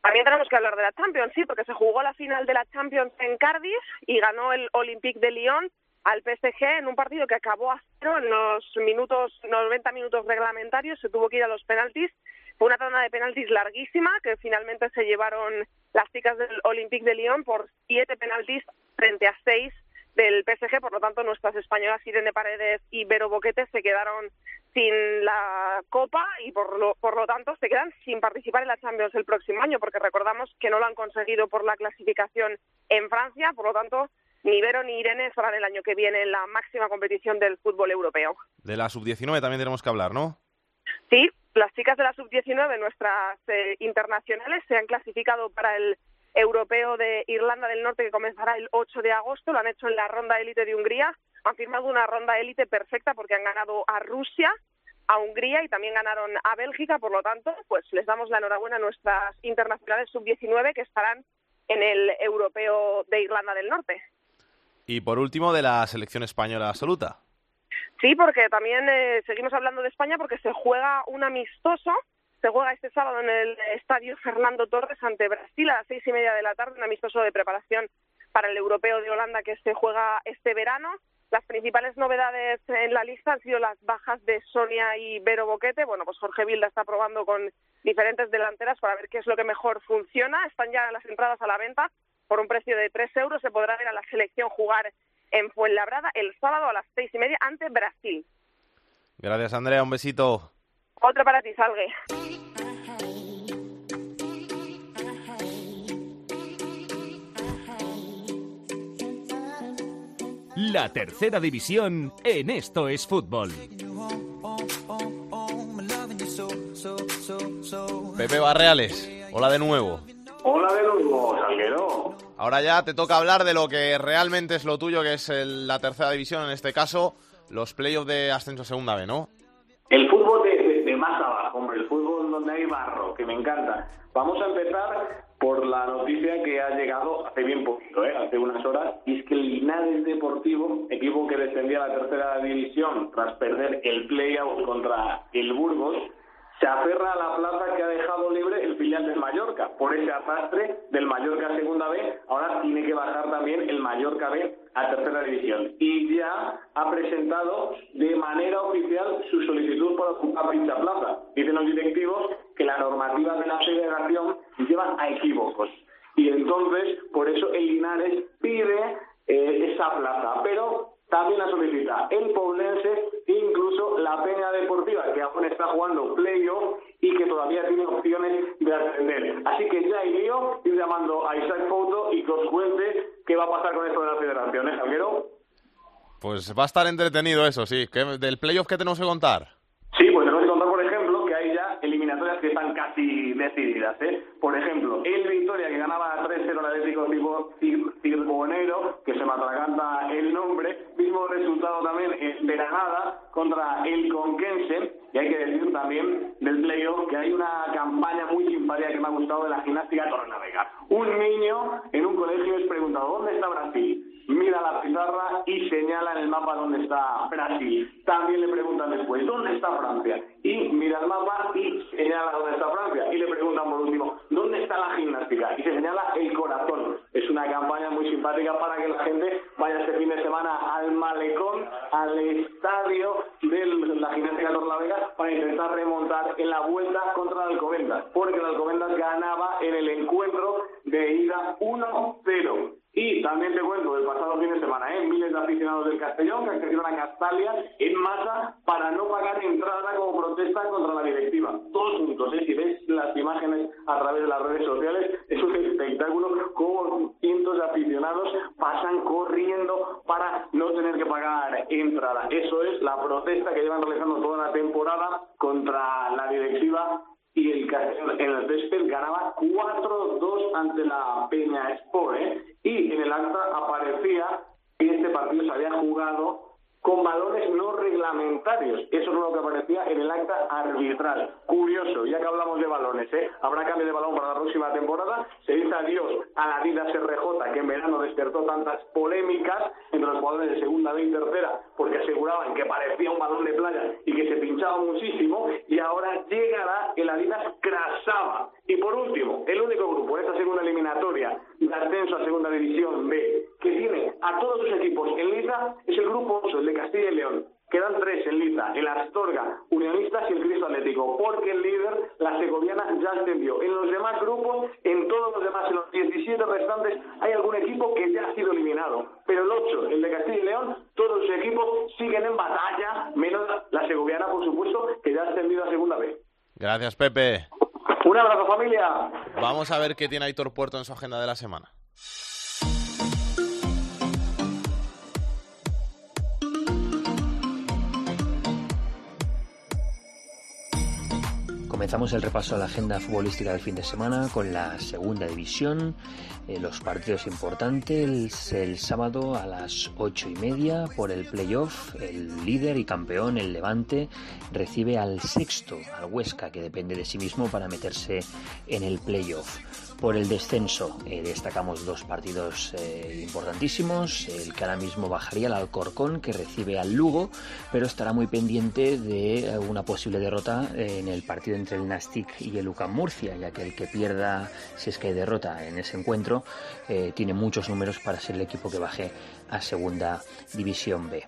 También tenemos que hablar de la Champions, sí, porque se jugó la final de la Champions en Cardiff y ganó el Olympique de Lyon al PSG en un partido que acabó a cero en los minutos 90 minutos reglamentarios, se tuvo que ir a los penaltis. Fue una tanda de penaltis larguísima que finalmente se llevaron las chicas del Olympique de Lyon por siete penaltis frente a seis del PSG, por lo tanto nuestras españolas Irene Paredes y Vero Boquete se quedaron sin la Copa y por lo, por lo tanto se quedan sin participar en la Champions el próximo año, porque recordamos que no lo han conseguido por la clasificación en Francia, por lo tanto ni Vero ni Irene estarán el año que viene en la máxima competición del fútbol europeo. De la sub-19 también tenemos que hablar, ¿no? Sí, las chicas de la sub-19, nuestras eh, internacionales, se han clasificado para el europeo de Irlanda del Norte que comenzará el 8 de agosto. Lo han hecho en la ronda élite de Hungría. Han firmado una ronda élite perfecta porque han ganado a Rusia, a Hungría y también ganaron a Bélgica. Por lo tanto, pues les damos la enhorabuena a nuestras internacionales sub-19 que estarán en el europeo de Irlanda del Norte. Y por último, de la selección española absoluta. Sí, porque también eh, seguimos hablando de España porque se juega un amistoso. Se juega este sábado en el estadio Fernando Torres ante Brasil a las seis y media de la tarde, un amistoso de preparación para el europeo de Holanda que se juega este verano. Las principales novedades en la lista han sido las bajas de Sonia y Vero Boquete. Bueno, pues Jorge Vilda está probando con diferentes delanteras para ver qué es lo que mejor funciona. Están ya las entradas a la venta por un precio de tres euros. Se podrá ver a la selección jugar en Fuenlabrada el sábado a las seis y media ante Brasil. Gracias, Andrea. Un besito. Otro para ti, Salgue. La tercera división en Esto es Fútbol. Pepe Barreales, hola de nuevo. Hola de nuevo, Salguero. Ahora ya te toca hablar de lo que realmente es lo tuyo, que es el- la tercera división, en este caso, los playoffs de ascenso a segunda B, ¿no? El fútbol de, de- de más abajo, hombre, el fútbol donde hay barro, que me encanta. Vamos a empezar por la noticia que ha llegado hace bien poquito, ¿eh? hace unas horas, y es que el Linares Deportivo, equipo que descendía a la tercera división tras perder el play-out contra el Burgos, se aferra a la plaza que ha dejado libre el filial del Mallorca. Por ese arrastre del Mallorca segunda B, ahora tiene que bajar también el Mallorca B a tercera división. Y ya ha presentado de manera oficial su solicitud para ocupar dicha plaza. Dicen los directivos que la normativa de la federación lleva a equívocos. Y entonces, por eso el Linares pide eh, esa plaza. Pero también la solicita el Poblense incluso la Peña Deportiva, que aún está jugando playoff y que todavía tiene opciones de ascender. Así que ya hay lío, ir llamando a Isaac Foto y que os cuente qué va a pasar con esto de la federación, ¿eh, Javiero? Pues va a estar entretenido eso, sí. ¿Qué- ¿Del playoff qué tenemos que contar? Sí, pues tenemos que contar, por ejemplo, que hay ya eliminatorias que están casi decididas. ¿eh? Por ejemplo, el Victoria que ganaba 3-0 al Atlético Circo- Cir- Circonero, que se me atraganta el nombre, mismo resultado también en Granada contra el Conquense. Y hay que decir también del playoff que hay una campaña muy simpática que me ha gustado de la gimnástica Torrenavega. Un niño en un colegio es preguntado, ¿dónde está Brasil? Mira la pizarra y señala en el mapa dónde está Brasil. También le preguntan después, ¿dónde está Francia? Y mira el mapa y señala dónde está Francia. Y le preguntan por último, ¿dónde está la gimnástica? Y se señala el corazón. Es una campaña muy simpática para que la gente vaya este fin de semana al malecón, al estadio de la gimnástica Torlavega para intentar remontar en la vuelta contra el Alcobendas, porque el Alcobendas ganaba en el encuentro de ida 1-0. Y también te cuento del pasado fin de semana, ¿eh? miles de aficionados del Castellón que accedieron a Castalia en masa para no pagar entrada como protesta contra la directiva. Todos juntos, ¿eh? si ves las imágenes a través de las redes sociales, es un espectáculo como cientos de aficionados pasan corriendo para no tener que pagar entrada. Eso es la protesta que llevan realizando toda la temporada contra la directiva y el Castellón en el césped ganaba 4-2 ante la Peña Sport, ¿eh? y en el acta aparecía que este partido se había jugado con balones no reglamentarios. Eso es lo que acta arbitral. Curioso, ya que hablamos de balones, ¿eh? Habrá cambio de balón para la próxima temporada. Se dice adiós a la Adidas RJ, que en verano despertó tantas polémicas entre los jugadores de segunda B y tercera, porque aseguraban que parecía un balón de playa y que se pinchaba muchísimo. Y ahora llegará el Adidas Crasaba. Y por último, el único grupo en esta segunda eliminatoria de ascenso a segunda división B que tiene a todos sus equipos en liza es el grupo 8, el de Castilla y León. Quedan tres en liza, el Astorga, Unionistas y el Cristo Atlético, porque el líder, la segoviana, ya ascendió. En los demás grupos, en todos los demás, en los 17 restantes, hay algún equipo que ya ha sido eliminado. Pero el 8, el de Castilla y León, todos sus equipos siguen en batalla, menos la segoviana, por supuesto, que ya ha ascendido a segunda vez. Gracias, Pepe. Un abrazo, familia. Vamos a ver qué tiene Aitor Puerto en su agenda de la semana. Comenzamos el repaso a la agenda futbolística del fin de semana con la segunda división, eh, los partidos importantes. El, el, sábado a las ocho y media por el playoff, el líder y campeón, el Levante, recibe al sexto, al Huesca, que depende de sí mismo para meterse en el playoff. Por el descenso eh, destacamos dos partidos eh, importantísimos. El que ahora mismo bajaría al Alcorcón, que recibe al Lugo, pero estará muy pendiente de una posible derrota en el partido entre el Nastic y el UCAM Murcia, ya que el que pierda, si es que hay derrota en ese encuentro, eh, tiene muchos números para ser el equipo que baje a Segunda División B.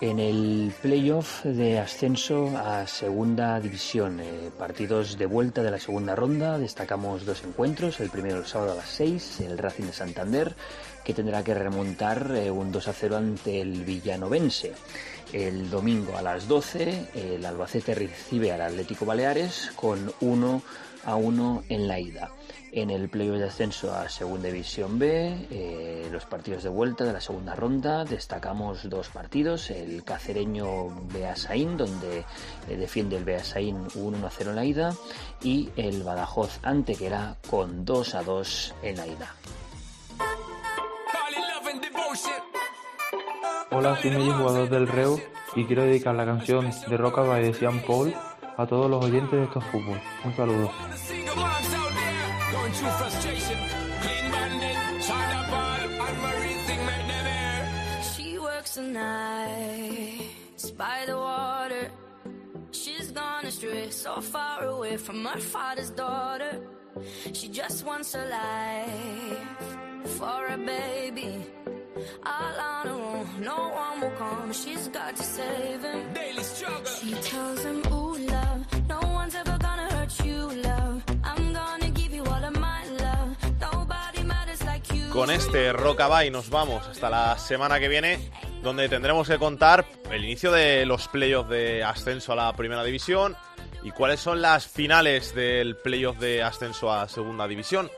En el playoff de ascenso a segunda división, eh, partidos de vuelta de la segunda ronda, destacamos dos encuentros, el primero el sábado a las 6, el Racing de Santander, que tendrá que remontar eh, un 2 a 0 ante el Villanovense. El domingo a las 12, el Albacete recibe al Atlético Baleares con 1 a 1 en la ida en el playoff de ascenso a Segunda División B, eh, los partidos de vuelta de la segunda ronda, destacamos dos partidos, el cacereño Beasaín, donde eh, defiende el Beasaín 1-0 en la ida, y el Badajoz Antequera con 2-2 en la ida. Hola, soy Melly, jugador del Reu, y quiero dedicar la canción de Rockabye de Sean Paul a todos los oyentes de estos fútbol. Un saludo. Through frustration. Clean bandit, China ball, and Marie thing make them air. She works the nights by the water. She's gone astray, so far away from her father's daughter. She just wants a life for a baby. All on her own, no one will come. She's got to save him. Daily struggle. She tells him, Ooh, Con este Rockabye nos vamos hasta la semana que viene, donde tendremos que contar el inicio de los playoffs de ascenso a la primera división y cuáles son las finales del playoff de ascenso a segunda división.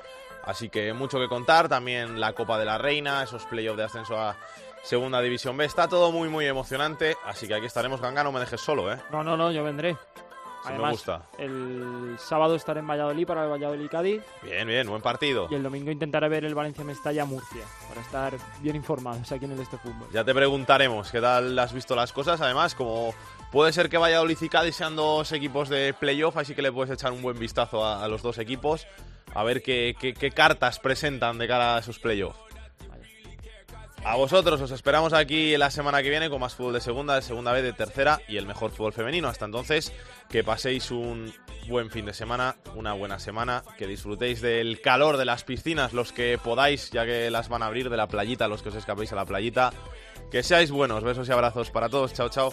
Así que mucho que contar, también la Copa de la Reina, esos playoffs de ascenso a Segunda División B. Está todo muy, muy emocionante, así que aquí estaremos, Ganga, no me dejes solo, ¿eh? No, no, no, yo vendré. Sí, me Además, gusta. el sábado estaré en Valladolid para el Valladolid-Cádiz Bien, bien, buen partido. y el domingo intentaré ver el Valencia-Mestalla-Murcia para estar bien informados aquí en el Este Fútbol. Ya te preguntaremos qué tal has visto las cosas. Además, como puede ser que Valladolid y Cádiz sean dos equipos de playoff, así que le puedes echar un buen vistazo a, a los dos equipos, a ver qué, qué- qué cartas presentan de cara a esos playoffs. A vosotros os esperamos aquí la semana que viene con más fútbol de segunda, de segunda vez, de tercera y el mejor fútbol femenino. Hasta entonces, que paséis un buen fin de semana, una buena semana, que disfrutéis del calor de las piscinas, los que podáis, ya que las van a abrir, de la playita, los que os escapéis a la playita. Que seáis buenos, besos y abrazos para todos, chao, chao.